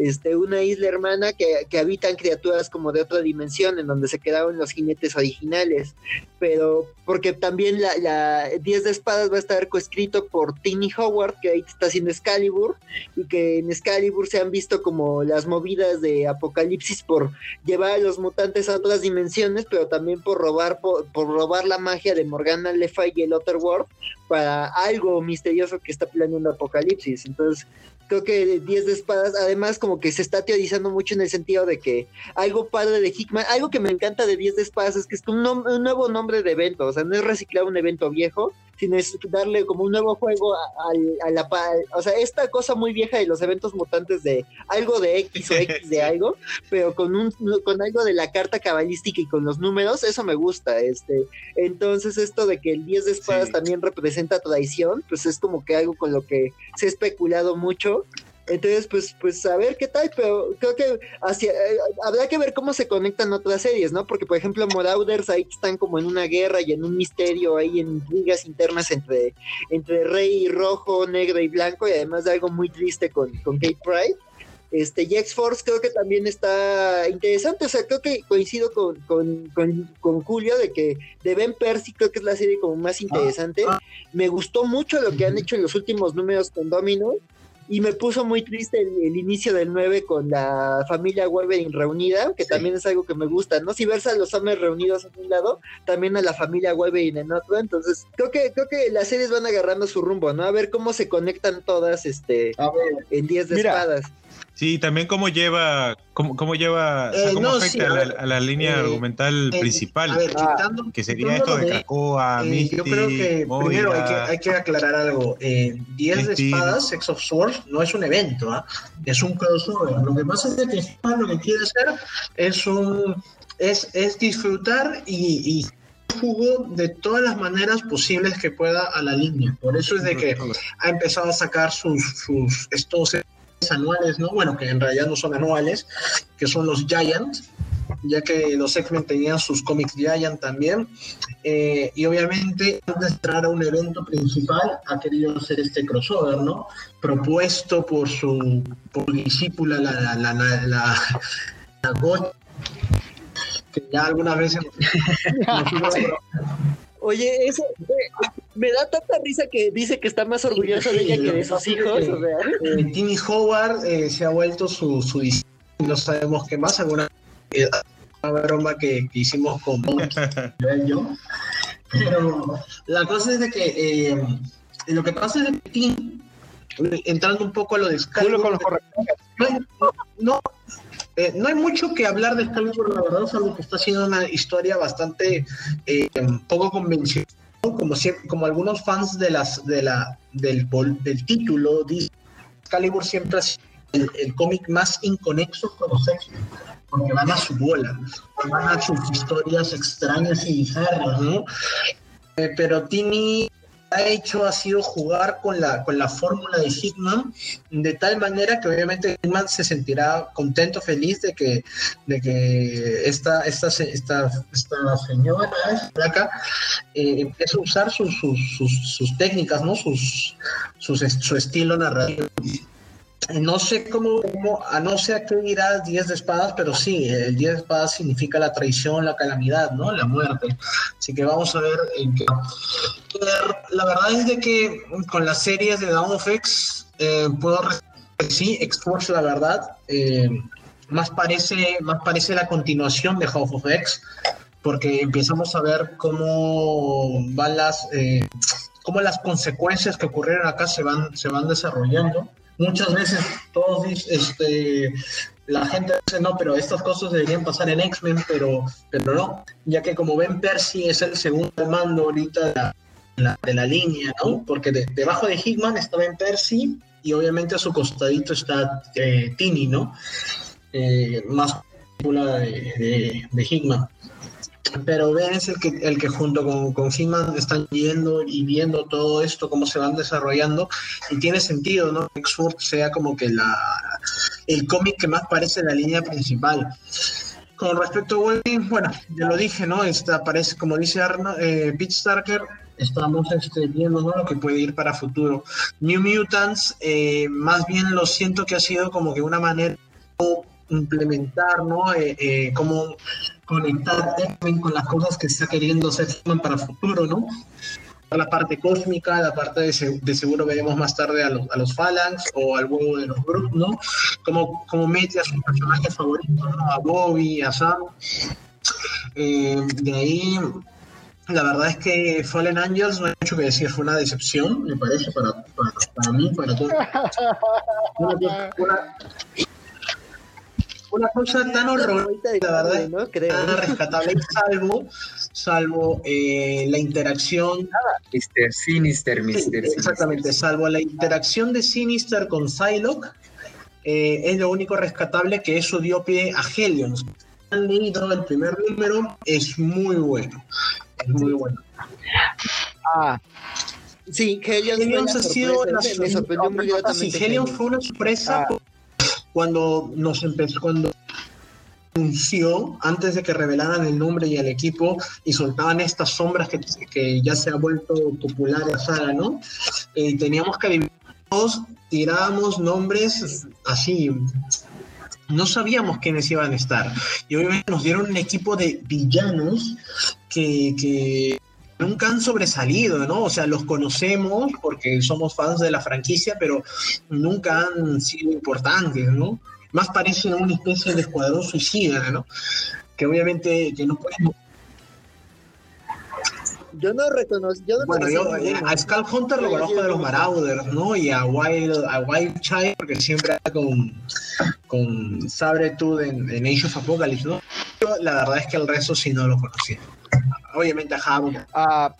Este, una isla hermana que, que habitan criaturas como de otra dimensión, en donde se quedaron los jinetes originales. Pero porque también la, la 10 de espadas va a estar coescrito por Tiny Howard, que ahí está haciendo Excalibur, y que en Excalibur se han visto como las movidas de Apocalipsis por llevar a los mutantes a otras dimensiones, pero también por robar, por, robar la magia de Morgana Le Fay y el Otherworld para algo misterioso que está planeando Apocalipsis. Entonces, creo que 10 de espadas, además como que se está teorizando mucho en el sentido de que algo padre de Hickman, algo que me encanta de 10 de espadas es que es un, un nuevo nombre de evento, o sea, no es reciclar un evento viejo, sino es darle como un nuevo juego a, la... O sea, esta cosa muy vieja de los eventos mutantes de algo de X o X de algo, pero con, un, con algo de la carta cabalística y con los números, eso me gusta. este. Entonces esto de que el 10 de espadas también representa traición, pues es como que algo con lo que se ha especulado mucho entonces, pues, pues a ver qué tal, pero creo que hacia, eh, habrá que ver cómo se conectan otras series, ¿no? Porque, por ejemplo, Morauders ahí están como en una guerra y en un misterio, ahí en intrigas internas entre, entre Rey Rojo, Negro y Blanco, y además de algo muy triste con, con Kate Pride. Este, y X-Force creo que también está interesante, o sea, creo que coincido con, con, con, con, Julio de que de Ben Percy creo que es la serie como más interesante. Me gustó mucho lo que han hecho en los últimos números con Domino y me puso muy triste el, inicio del 9 con la familia Wolverine reunida, que también es algo que me gusta, ¿no? Si ves a los hombres reunidos en un lado, también a la familia Wolverine en otro, entonces creo que creo que las series van agarrando su rumbo, ¿no? A ver cómo se conectan todas este en 10 de espadas. Sí, también cómo lleva, cómo, cómo lleva, eh, cómo afecta a, la, línea eh, argumental principal, que sería esto de Krakoa, eh, Yo creo que primero hay que, hay que aclarar algo. Eh, 10 de espadas, Sex of Swords, no es un evento, ¿ah? es un crossover. Lo que pasa es que lo que quiere hacer es un es, es disfrutar y, y jugo de todas las maneras posibles que pueda a la línea. Por eso es de que ha empezado a sacar sus, sus estos anuales, ¿no? Bueno, que en realidad no son anuales, que son los Giants, ya que los X-Men tenían sus cómics Giant también. Eh, y obviamente, antes de entrar a un evento principal, ha querido hacer este crossover, ¿no? Propuesto por su, discípula, la, la, la, la, la, que ya algunas veces Oye, eso me da tanta risa que dice que está más orgulloso de ella que de sus hijos. Eh, Timmy Howard eh, se ha vuelto su, su no sabemos qué más, alguna eh, una broma que, hicimos con yo. Pero la cosa es de que lo que pasa es que Tim, entrando un poco a lo de Sky, no, no, eh, no hay mucho que hablar de Excalibur, la verdad, salvo que está haciendo una historia bastante eh, poco convencional, como, como algunos fans de las, de la, del, del título dicen. Excalibur siempre es el, cómic más inconexo con los x porque van a su bola, van a sus historias extrañas y bizarras, ¿no? Eh, pero Timmy ha hecho ha sido jugar con la, con la fórmula de Hitman de tal manera que obviamente Hitman se sentirá contento, feliz de que, de que esta, esta, esta, esta señora, acá, eh, empiece a usar sus, sus, sus, técnicas, ¿no? sus, sus, su estilo narrativo no sé cómo, a no ser qué dirá 10 de espadas, pero sí, el 10 de espadas significa la traición, la calamidad, ¿no? La muerte. Así que vamos a ver en qué. La verdad es de que con las series de Down of X, eh, puedo sí, X-Force, la verdad, eh, más, parece, más parece la continuación de House of X, porque empezamos a ver cómo van las. Eh, cómo las consecuencias que ocurrieron acá se van, se van desarrollando muchas veces todos este, la gente dice, no, pero estas cosas deberían pasar en X-Men, pero, pero no, ya que como ven, Percy es el segundo mando ahorita de la, de la, línea, ¿no? Porque debajo de Hickman está Ben Percy y obviamente a su costadito está eh, Tini, ¿no? Eh, más de, de, de Hickman pero Ben es el que, el que junto con, con He-Man están yendo y viendo todo esto, cómo se van desarrollando, y tiene sentido, ¿no? x sea como que la, el cómic que más parece la línea principal. Con respecto a Wolverine, bueno, ya lo dije, ¿no? Esta parece, como dice Arno, eh, Pete Starker, estamos este, viendo ¿no? lo que puede ir para futuro. New Mutants, eh, más bien lo siento que ha sido como que una manera implementar, ¿no? Eh, eh, conectar con las cosas que está queriendo hacer para el futuro, ¿no? La parte cósmica, la parte de, seguro veremos más tarde a los, a los Phalanx o al huevo de los Brooks, ¿no? Como, como mete a sus personajes favoritos, A Bobby, a Sam. Eh, de ahí la verdad es que Fallen Angels no hay mucho que decir, fue una decepción, me parece, para, para, mí, para todos. Una, cosa tan horrorosa, la verdad, ¿no? tan rescatable, salvo, salvo eh, la interacción. Mr. Sinister, Mr. Exactamente, salvo la interacción de Sinister con Psylocke, eh, es lo único rescatable que eso dio pie a Helion. Han leído el primer número, es muy bueno muy bueno. Ah. Sí, Helion, ha sido Sí, Helion fue una sorpresa ah. Cuando nos empezó, cuando anunció antes de que revelaran el nombre y el equipo y soltaban estas sombras que, que ya se ha vuelto popular la saga, ¿no? Eh, teníamos que todos tirábamos nombres así no sabíamos quiénes iban a estar. Y obviamente nos dieron un equipo de villanos que, nunca han sobresalido, ¿no? O sea, los conocemos porque somos fans de la franquicia, pero nunca han sido importantes, ¿no? Más parecen una especie de escuadrón suicida, ¿no? Que obviamente que no podemos yo no reconozco. bueno, yo a Skull Hunter lo conozco de los Marauders, ¿no? Y a Wild, a Wild Child, porque siempre con, con Sabretooth en, en Age of Apocalypse, ¿no? Yo, la verdad es que el resto sí no lo conocía. Obviamente a Havok. Ah,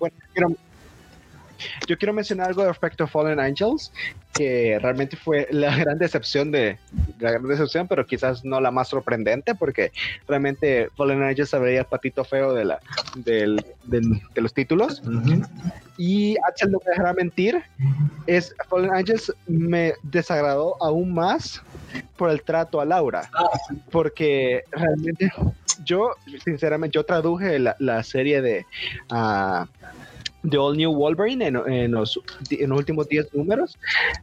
yo quiero mencionar algo respecto a Fallen Angels, que realmente fue la gran decepción de la gran decepción, pero quizás no la más sorprendente, porque realmente Fallen Angels se veía el patito feo de, la, de los títulos. Y H no me dejará mentir, es Fallen Angels me desagradó aún más por el trato a Laura, porque realmente yo, sinceramente, yo traduje la, serie de... Uh, The All New Wolverine en, los, últimos 10 números.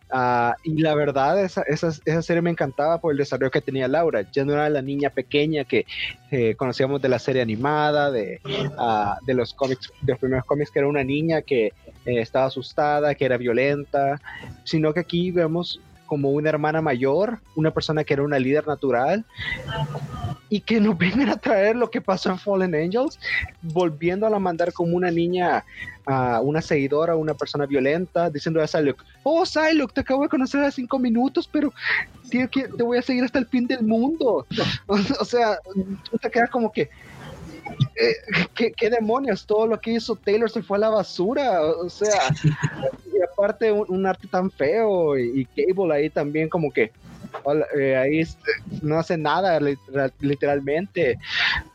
Ah, y la verdad, esa, esa, serie me encantaba por el desarrollo que tenía Laura. Ya no era la niña pequeña que eh, conocíamos de la serie animada, de, ah, de los cómics, de los primeros cómics, que era una niña que eh, estaba asustada, que era violenta, sino que aquí vemos como una hermana mayor, una persona que era una líder natural, y que nos vengan a traer lo que pasó en Fallen Angels, volviendo a la mandar como una niña, a una seguidora, una persona violenta, diciendo a Psylocke, oh Psylocke, te acabo de conocer hace cinco minutos, pero te voy a seguir hasta el fin del mundo. o, sea, te queda como que, eh, ¿qué, demonios? Todo lo que hizo Taylor se fue a la basura. O sea, y aparte un, arte tan feo y, Cable ahí también como que eh, ahí no hace nada literalmente.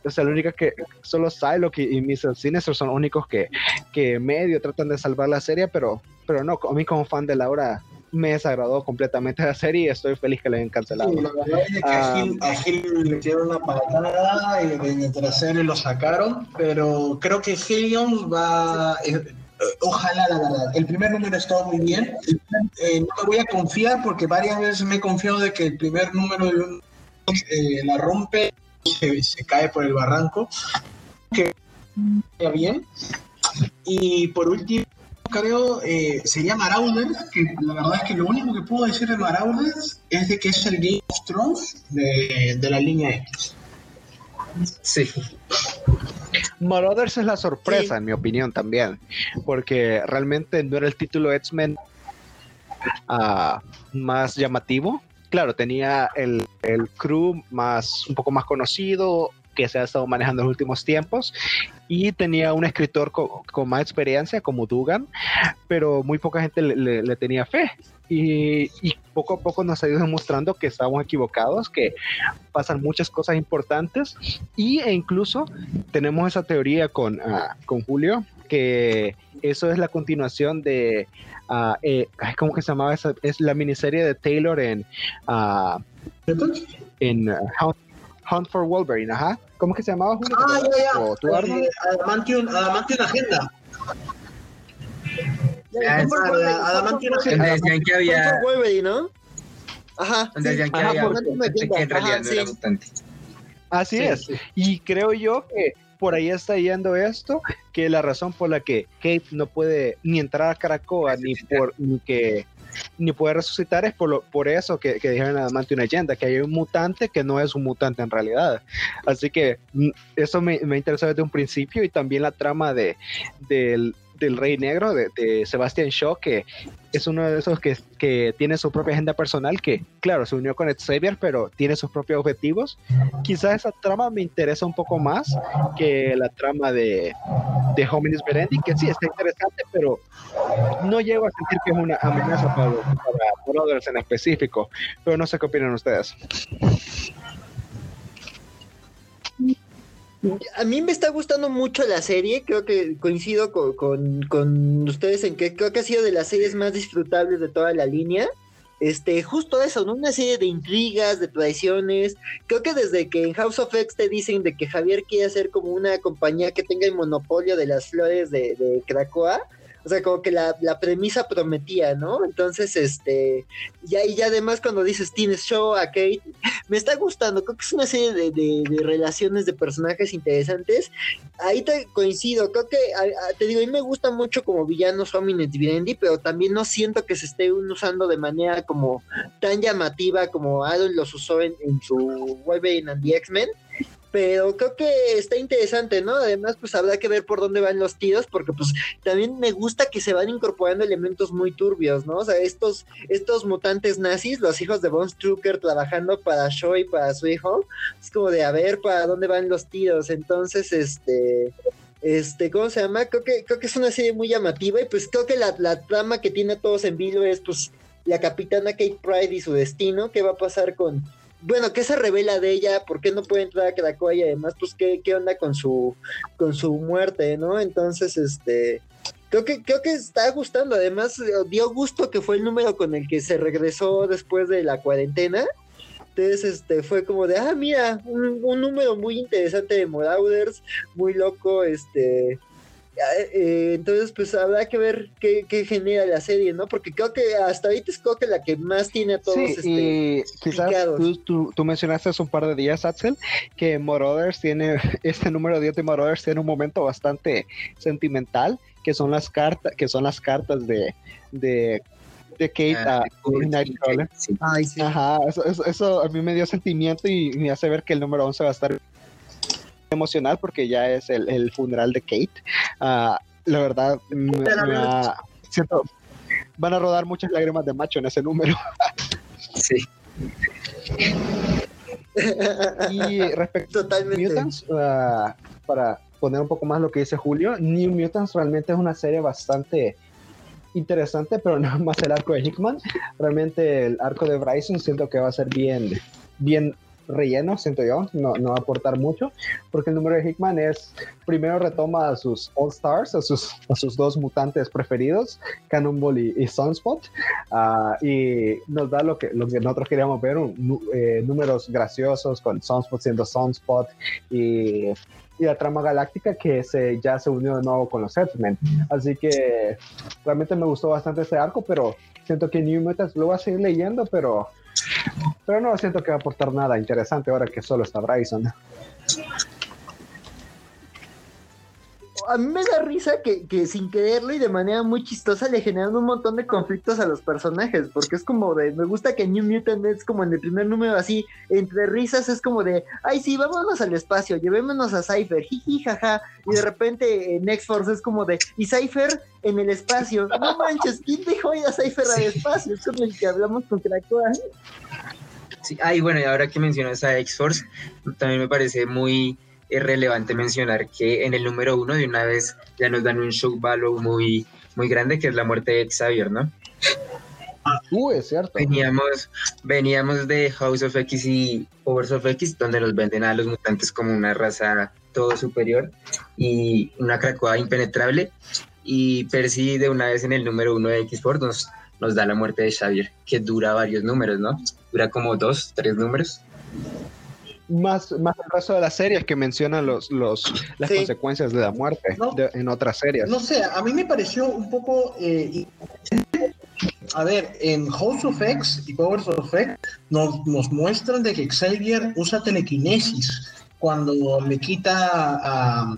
O sea, lo único que solo Psylocke y, y Mr. Sinister son los únicos que, que medio tratan de salvar la serie, pero, pero no, a mí como fan de Laura me desagradó completamente la serie y estoy feliz que la hayan cancelado. Sí, la verdad es que a, ah, Gil, le metieron una patada y en el trasero lo sacaron, pero creo que Helion va... Eh, ojalá, la verdad. El primer número estuvo muy bien. Eh, no me voy a confiar porque varias veces me he confiado de que el primer número de un, eh, la rompe se, se cae por el barranco. Que bien. Y por último, creo, eh, sería Marauders, que la verdad es que lo único que puedo decir de Marauders es de que es el Game of Thrones de, de la línea X. Sí. Marauders es la sorpresa, en mi opinión, también, porque realmente no era el título X-Men uh, más llamativo. Claro, tenía el, el crew más un poco más conocido, que se ha estado manejando en los últimos tiempos y tenía un escritor con, más experiencia como Dugan, pero muy poca gente le, tenía fe. Y, poco a poco nos ha ido demostrando que estábamos equivocados, que pasan muchas cosas importantes y, e incluso tenemos esa teoría con, ah, con Julio, que eso es la continuación de, uh, eh, ¿cómo que se llamaba? Esa? Es la miniserie de Taylor en, uh, en Hunt for Wolverine, ajá. ¿Cómo es que se llamaba? Julio? Ah, ya, ya. ¿O tú, eh, Adamantium, Adamantium Agenda. Adamantium Agenda. Decían que había... Wolverine, ¿no? Ajá. Donde sí. que, Ajá, había que en realidad no era mutante. Así es. Y creo yo que por ahí está yendo esto, que la razón por la que Kate no puede ni entrar a Caracoa ni por ni que ni puede resucitar es por, lo, por eso que, dijeron Adamante una leyenda, que hay un mutante que no es un mutante en realidad. Así que mm, eso me, me interesó desde un principio y también la trama de, del, del Rey Negro de, de Sebastian Shaw, que es uno de esos que, que, tiene su propia agenda personal, que claro, se unió con Xavier, pero tiene sus propios objetivos. Quizás esa trama me interesa un poco más que la trama de, de Hominis Berendi, que sí está interesante, pero no llego a sentir que es una amenaza para, para Brothers en específico. Pero no sé qué opinan ustedes. A mí me está gustando mucho la serie, creo que coincido con, con, con, ustedes en que creo que ha sido de las series más disfrutables de toda la línea. Este, justo eso, ¿no? Una serie de intrigas, de traiciones. Creo que desde que en House of X te dicen de que Javier quiere hacer como una compañía que tenga el monopolio de las flores de, de Cracoa, o sea, como que la, la, premisa prometía, ¿no? Entonces, este, y ya además cuando dices tienes show a Kate, me está gustando, creo que es una serie de, de, relaciones de personajes interesantes. Ahí te coincido, creo que, a, te digo, a mí me gusta mucho como villanos Hominin Vivendi, pero también no siento que se esté usando de manera como tan llamativa como Aaron los usó en, en su Wolverine and the X-Men pero creo que está interesante, ¿no? Además, pues habrá que ver por dónde van los tiros, porque pues también me gusta que se van incorporando elementos muy turbios, ¿no? O sea, estos, estos mutantes nazis, los hijos de Von Strucker trabajando para Shaw y para su hijo, es como de a ver para dónde van los tiros, entonces, este... Este, ¿cómo se llama? Creo que, creo que es una serie muy llamativa y pues creo que la, la trama que tiene a todos en vilo es pues la capitana Kate Pride y su destino, qué va a pasar con, bueno, ¿qué se revela de ella? ¿Por qué no puede entrar a Krakoa? Y además, pues, ¿qué, qué onda con su, con su muerte, no? Entonces, este, creo que, creo que está gustando. Además, dio gusto que fue el número con el que se regresó después de la cuarentena. Entonces, este, fue como de, ah, mira, un, un número muy interesante de Marauders, muy loco, este, eh, entonces, pues habrá que ver qué, qué, genera la serie, ¿no? Porque creo que hasta ahorita es creo que la que más tiene a todos. Sí, este, y quizás tú, tú, tú, mencionaste hace un par de días, Axel, que Marauders tiene, este número 10 de Marauders tiene un momento bastante sentimental, que son las cartas, que son las cartas de, de de Kate ah, a Nightcrawler. Sí. Ay, sí. Ajá, eso, eso, eso, a mí me dio sentimiento y me hace ver que el número 11 va a estar emocional porque ya es el, el funeral de Kate. Uh, la verdad, me, me ha, siento, van a rodar muchas lágrimas de macho en ese número. sí. y respecto Totalmente. a Mutants, uh, para poner un poco más lo que dice Julio, New Mutants realmente es una serie bastante interesante, pero no más el arco de Hickman. Realmente el arco de Bryson siento que va a ser bien, bien relleno, siento yo, no, no va a aportar mucho, porque el número de Hickman es, primero retoma a sus All Stars, a sus, a sus dos mutantes preferidos, Cannonball y, y Sunspot, uh, y nos da lo que, lo que nosotros queríamos ver, un, eh, números graciosos con Sunspot siendo Sunspot y y la trama galáctica que se, ya se unió de nuevo con los X-Men. Así que realmente me gustó bastante ese arco, pero siento que New Mutants lo voy a seguir leyendo, pero pero no siento que va a aportar nada interesante ahora que solo está Bryson. A mí me da risa que, que, sin quererlo y de manera muy chistosa le generan un montón de conflictos a los personajes, porque es como de, me gusta que New Mutant es como en el primer número así, entre risas es como de, ay sí, vámonos al espacio, llevémonos a Cypher, jiji, jaja, y de repente en X-Force es como de, y Cypher en el espacio, no manches, ¿quién dejó ir a Cypher al espacio? Es como el que hablamos con Krakoa. Sí, ay, bueno, y ahora que mencionas a X-Force, también me parece muy relevante mencionar que en el número uno de una vez ya nos dan un show value muy, muy grande, que es la muerte de Xavier, ¿no? Uh, es cierto. Veníamos, veníamos de House of X y Powers of X, donde nos venden a los mutantes como una raza todo superior y una cracoa impenetrable. Y Percy de una vez en el número uno de X-Force nos, nos da la muerte de Xavier, que dura varios números, ¿no? Dura como dos, tres números más, más el resto de las series que mencionan los, los, las sí. consecuencias de la muerte no, de, en otras series. No sé, a mí me pareció un poco... Eh, a ver, en House of X y Powers of X nos, nos muestran de que Xavier usa telequinesis cuando le quita a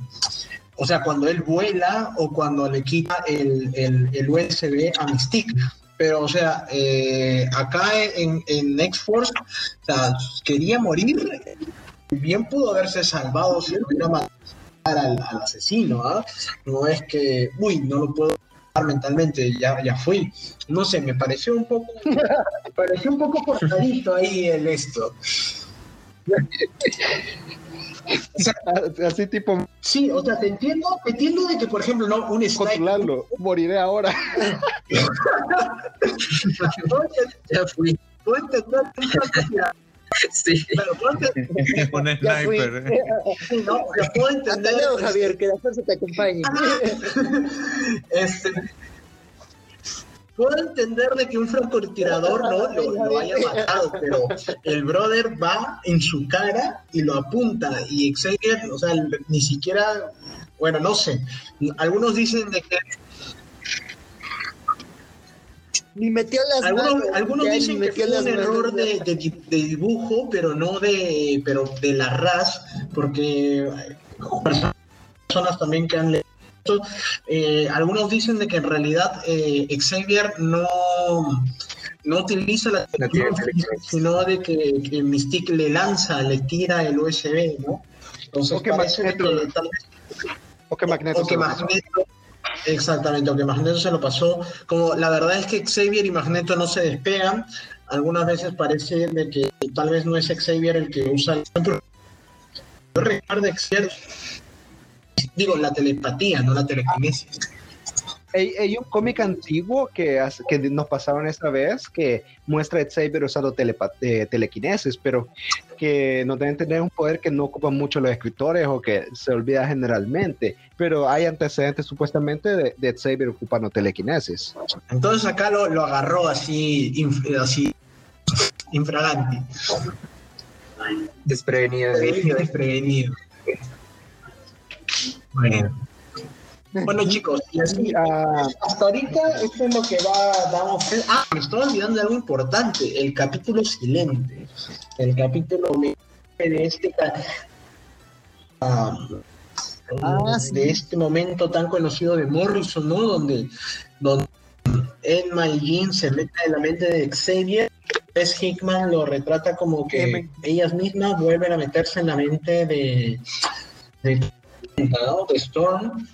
o sea, cuando él vuela o cuando le quita el, el, USB a Mystique. Pero, o sea, eh, acá en, en X-Force, o sea, quería morir, bien pudo haberse salvado si hubiera matado al, asesino, ¿ah? No es que, uy, no lo puedo mentalmente, ya, ya fui. No sé, me pareció un poco, me pareció un poco cortadito ahí el esto. Así tipo. Sí, o sea, te entiendo, te entiendo de que, por ejemplo, no, un sniper. moriré ahora. ya fui. Puedo Sí. Pero un sniper. Sí, no, ya puedo entender. Hasta luego, Javier, que la fuerza te acompañe. este, puedo entender de que un francotirador no lo, haya matado, pero el brother va en su cara y lo apunta y Xavier, o sea, ni siquiera, bueno, no sé, algunos dicen de que ni metió las algunos, algunos dicen que fue un error de, de, dibujo pero no de pero de la RAS porque personas también que han leído eh, algunos dicen de que en realidad eh, Xavier no, no utiliza la tecnología, sino de que, Mystique le lanza, le tira el USB, ¿no? Entonces parece Magneto, que tal vez... O que Magneto, o que Magneto Exactamente, o que Magneto se lo pasó. Como la verdad es que Xavier y Magneto no se despegan, algunas veces parece de que tal vez no es Xavier el que usa el... Yo recuerdo Xavier digo, la telepatía, no la telequinesis. Hay, un cómic antiguo que, que nos pasaron esta vez que muestra a Xavier usando eh, telequinesis, pero que no deben tener un poder que no ocupan mucho los escritores o que se olvida generalmente. Pero hay antecedentes supuestamente de, de Xavier ocupando telequinesis. Entonces acá lo, lo agarró así, así infragante. Desprevenido. Desprevenido. Bueno. chicos, y así, ah, hasta ahorita esto es lo que va, vamos a Ah, me estoy olvidando de algo importante, el capítulo silente. El capítulo de este ah, ah, de este momento tan conocido de Morrison, ¿no? Donde, donde Emma y Jean se meten en la mente de Xavier. Es Hickman lo retrata como que ellas mismas vuelven a meterse en la mente de, de de Storm.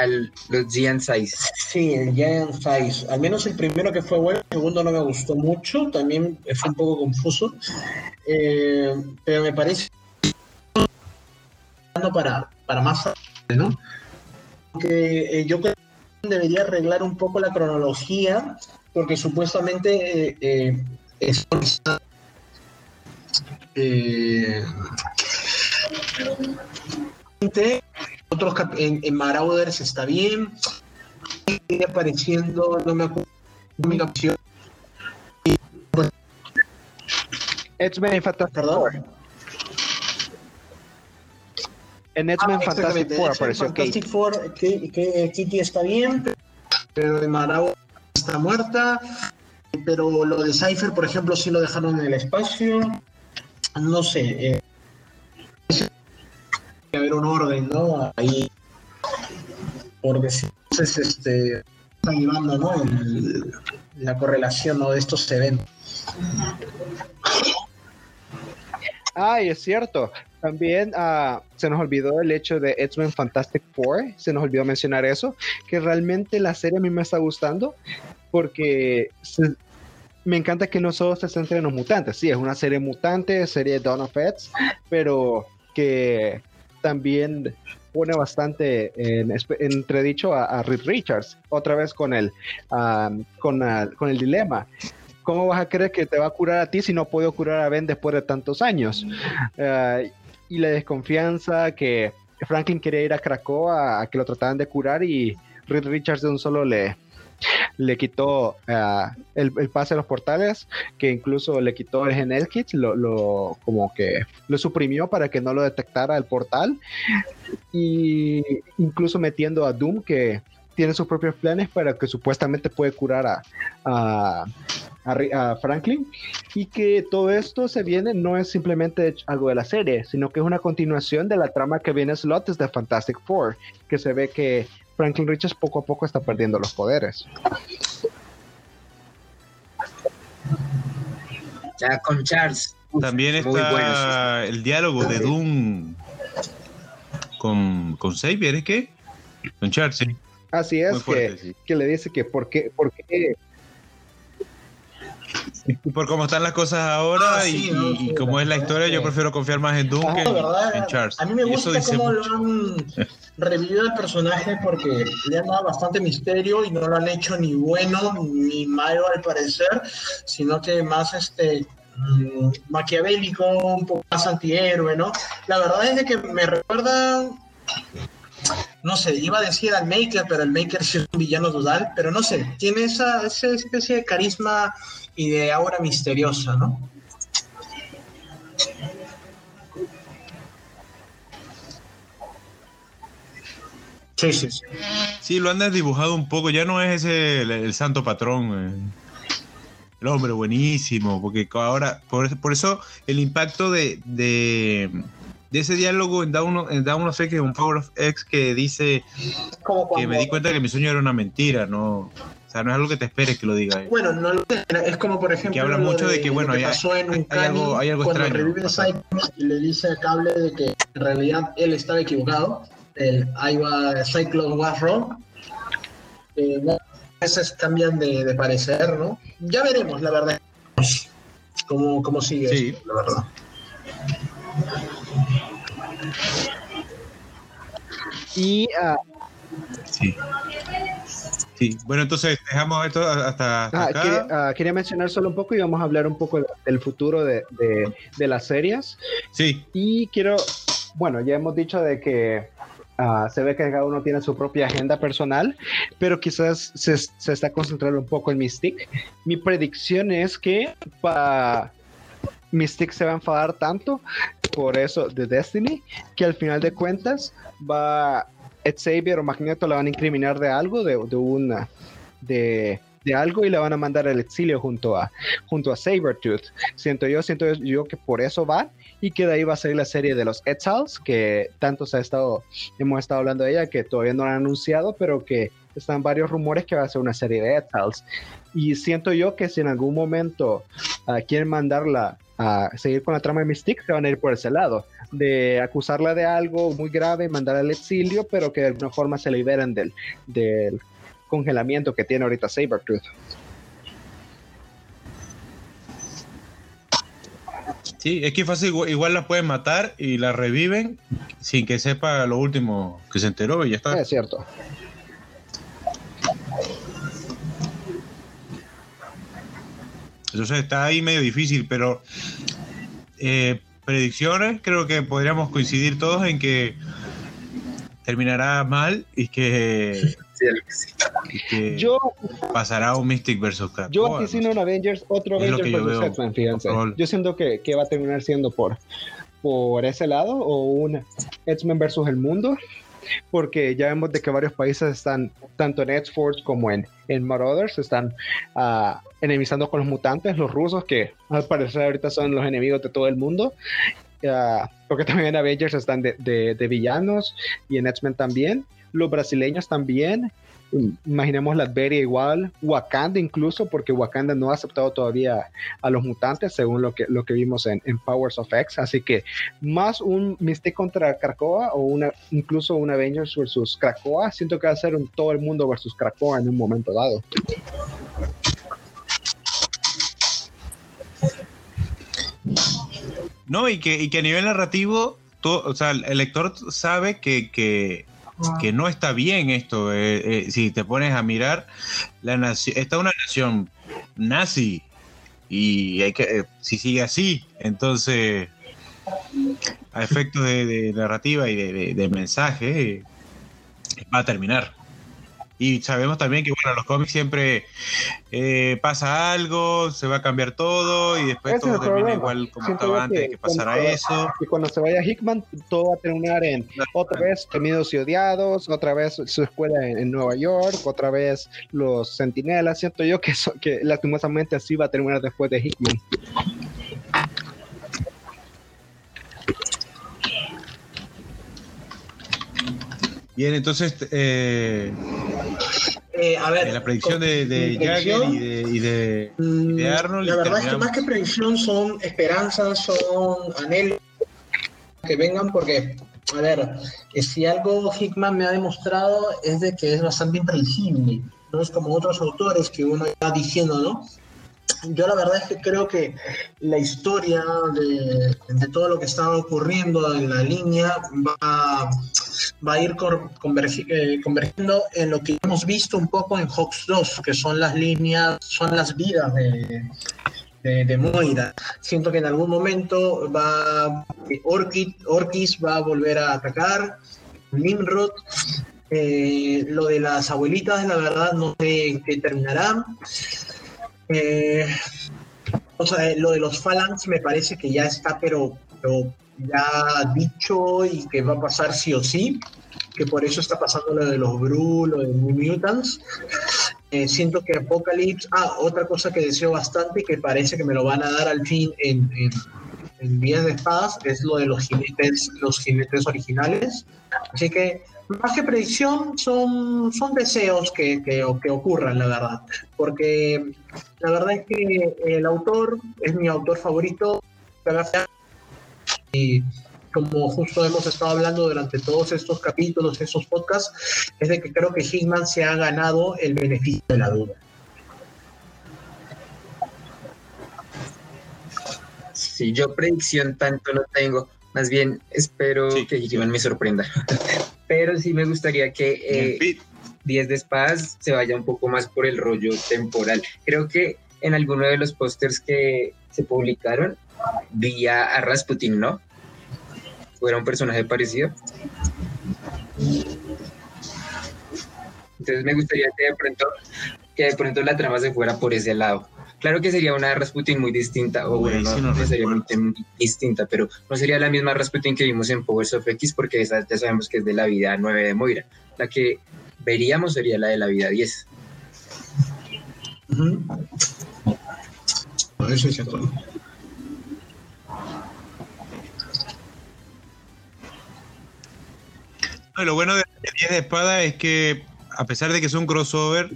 Al, los Giant Size. Sí, el Giant Size. Al menos el primero que fue bueno, el segundo no me gustó mucho, también fue un poco confuso. Eh, pero me parece para, para más ¿no? Que eh, yo creo que debería arreglar un poco la cronología, porque supuestamente eh, es otros en, en Marauders está bien. Sigue apareciendo, no me acuerdo, mi capción. X-Men Fantastic Four. En X-Men ah, Fantastic Four apareció Fantastic Four, que, que, Kitty está bien, pero de Marauders está muerta. Pero lo de Cypher, por ejemplo, sí lo dejaron en el espacio. No sé. Eh, haber un orden, ¿no? Ahí, porque si entonces este, están llevando, ¿no? la correlación ¿no? de estos eventos. Ay, es cierto. También uh, se nos olvidó el hecho de X-Men Fantastic Four, se nos olvidó mencionar eso, que realmente la serie a mí me está gustando porque me encanta que no solo se centre en los mutantes, sí, es una serie mutante, serie Dawn of X, pero que también pone bastante en, entredicho a, Reed Richards, otra vez con el, con, con el dilema. ¿Cómo vas a creer que te va a curar a ti si no puedo curar a Ben después de tantos años? Ah, y la desconfianza que Franklin quería ir a Krakoa a que lo trataran de curar y Reed Richards de un solo le, le quitó uh, el, pase a los portales, que incluso le quitó el Genel Kit, lo, lo, como que lo suprimió para que no lo detectara el portal, y incluso metiendo a Doom, que tiene sus propios planes para que supuestamente puede curar a, a, a, Franklin. Y que todo esto se viene no es simplemente algo de la serie, sino que es una continuación de la trama que viene Slot desde Fantastic Four, que se ve que Franklin Richards poco a poco está perdiendo los poderes. Ya con Charles. También está el diálogo de Doom con, con Xavier, ¿es que? Con Charles, sí. Así es, que, que, le dice que por qué, por qué por cómo están las cosas ahora ah, y, y, cómo es la historia, yo prefiero confiar más en Doom que en, Charles. A mí me gusta cómo lo han revivido el personaje porque le han dado bastante misterio y no lo han hecho ni bueno ni malo al parecer, sino que más este mm, maquiavélico, un poco más antihéroe, ¿no? La verdad es de que me recuerda no sé, iba a decir al Maker, pero el Maker sí es un villano total, pero no sé, tiene esa, esa especie de carisma y de aura misteriosa, ¿no? Sí, sí, sí. Sí, lo han dibujado un poco, ya no es ese el, santo patrón. Eh. El hombre buenísimo, porque ahora, por, por eso el impacto de, de, ese diálogo en Down, en Down of X, un Power of X, que dice que me di cuenta que mi sueño era una mentira, ¿no? Sea, no es algo que te esperes que lo diga. Bueno, no es como por ejemplo. Que habla mucho de, que, bueno, hay, algo, hay algo cuando extraño. revive Cyclops y le dice a Cable de que en realidad él estaba equivocado. El, ahí va Cyclops was wrong. Eh, veces cambian de, de, parecer, ¿no? Ya veremos, la verdad. Cómo, cómo sigue, sí. la verdad. Y. Uh, sí. Sí, bueno, entonces dejamos esto hasta, ah, acá. Ah, quería, mencionar solo un poco y vamos a hablar un poco del futuro de, de, las series. Sí. Y quiero, bueno, ya hemos dicho de que ah, se ve que cada uno tiene su propia agenda personal, pero quizás se, se está concentrando un poco en Mystic. Mi predicción es que para Mystic se va a enfadar tanto por eso de Destiny que al final de cuentas va Xavier o Magneto la van a incriminar de algo, de, de de, de, algo y la van a mandar al exilio junto a, junto a Sabertooth. Siento yo, siento yo que por eso va y que de ahí va a salir la serie de los Exiles, que tanto se ha estado, hemos estado hablando de ella, que todavía no la han anunciado, pero que están varios rumores que va a ser una serie de Exiles. Y siento yo que si en algún momento uh, quieren mandarla a seguir con la trama de Mystique, se van a ir por ese lado de acusarla de algo muy grave, mandarla al exilio, pero que de alguna forma se liberen del, del congelamiento que tiene ahorita Sabertooth. Sí, es que fácil, igual, la pueden matar y la reviven sin que sepa lo último que se enteró y ya está. Es cierto. Entonces está ahí medio difícil, pero eh, predicciones, creo que podríamos coincidir todos en que terminará mal y que, yo, pasará un Mystic versus Krakoa. Yo anticino un Avengers, otro Avengers versus X-Men, fíjense. Yo siento que, que, va a terminar siendo por, por ese lado o un X-Men versus el mundo porque ya vemos de que varios países están, tanto en X-Force como en, en Marauders, están uh, enemistando con los mutantes, los rusos, que al parecer ahorita son los enemigos de todo el mundo. Uh, porque también en Avengers están de, de, de villanos y en X-Men también. Los brasileños también imaginemos la Latveria igual, Wakanda incluso, porque Wakanda no ha aceptado todavía a los mutantes, según lo que, lo que vimos en, Powers of X. Así que más un Mystic contra Krakoa o una, incluso un Avengers versus Krakoa, siento que va a ser un todo el mundo versus Krakoa en un momento dado. No, y que, y que a nivel narrativo, todo, o sea, el lector sabe que, que que no está bien esto. Eh, eh, si te pones a mirar, la nación, está una nación nazi y hay que, eh, si sigue así, entonces a efectos de, narrativa y de, mensaje va a terminar. Y sabemos también que, bueno, los cómics siempre eh, pasa algo, se va a cambiar todo y después todo termina igual como estaba antes de que pasara eso. Y cuando se vaya Hickman, todo va a terminar en otra vez Temidos y Odiados, otra vez su escuela en, Nueva York, otra vez los Centinelas. Siento yo que, que lastimosamente así va a terminar después de Hickman. Bien, entonces, eh, eh, a ver, la predicción de, de Jagger y de, mm, Arnold. La verdad es que más que predicción son esperanzas, son anhelos que vengan, porque, a ver, eh, si algo Hickman me ha demostrado es de que es bastante impredecible, no es como otros autores que uno está diciendo, ¿no? yo la verdad es que creo que la historia de, todo lo que está ocurriendo en la línea va, va a ir eh, convergiendo en lo que hemos visto un poco en Hawks 2, que son las líneas, son las vidas de, de, Moira. Siento que en algún momento va Orchid, Orkis va a volver a atacar, Nimrod. Eh, lo de las abuelitas, la verdad, no sé en qué terminará. Eh, o sea, lo de los Phalanx me parece que ya está, pero, ya dicho y que va a pasar sí o sí, que por eso está pasando lo de los Bru, lo de Mutants. Eh, siento que Apocalypse, ah, otra cosa que deseo bastante y que parece que me lo van a dar al fin en, en, en Vías de Espadas es lo de los jinetes, los jinetes originales. Así que más que predicción, son, son deseos que, que, que, ocurran, la verdad. Porque la verdad es que el autor es mi autor favorito. Y como justo hemos estado hablando durante todos estos capítulos, estos podcasts, es de que creo que Hickman se ha ganado el beneficio de la duda. Si yo predicción tanto no tengo. Más bien espero que Hickman me sorprenda. pero sí me gustaría que eh, 10 de espadas se vaya un poco más por el rollo temporal. Creo que en alguno de los pósters que se publicaron vi a, Rasputin, ¿no? Fuera un personaje parecido. Entonces me gustaría que de pronto, que de pronto la trama se fuera por ese lado. Claro que sería una Rasputin muy distinta, o bueno, no, sería muy, distinta, pero no sería la misma Rasputin que vimos en Powers of X, porque esa ya sabemos que es de la vida 9 de Moira. La que veríamos sería la de la vida 10. Eso es cierto. Lo bueno de 10 de espada es que, a pesar de que es un crossover,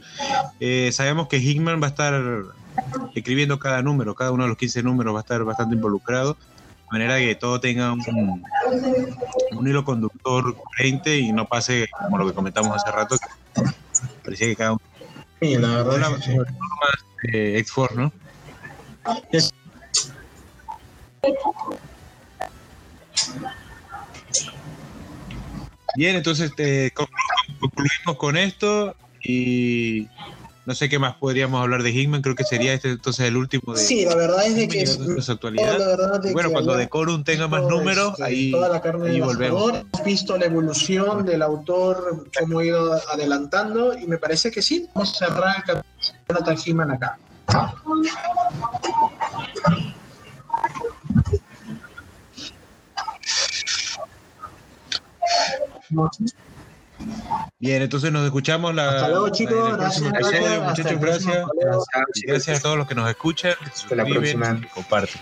eh, sabemos que Hickman va a estar escribiendo cada número, cada uno de los 15 números va a estar bastante involucrado, de manera que todo tenga un, un hilo conductor coherente y no pase como lo que comentamos hace rato, que parecía que cada uno... Sí, la verdad. es que X-Force, ¿no? Bien, entonces eh, concluimos con esto y no sé qué más podríamos hablar de Hickman, creo que sería este entonces el último de Sí, la verdad es de que es actualidad. bueno, cuando Decorum tenga más números, este, ahí, toda la carne ahí volvemos. Hemos visto la evolución del autor, cómo ha ido adelantando, y me parece que sí, vamos a cerrar el capítulo de Hickman acá. Bien, entonces nos escuchamos la, Hasta luego, chicos. Gracias, episodio, muchachos. Gracias. Gracias. gracias a todos los que nos escuchan, que se suscriben y comparten.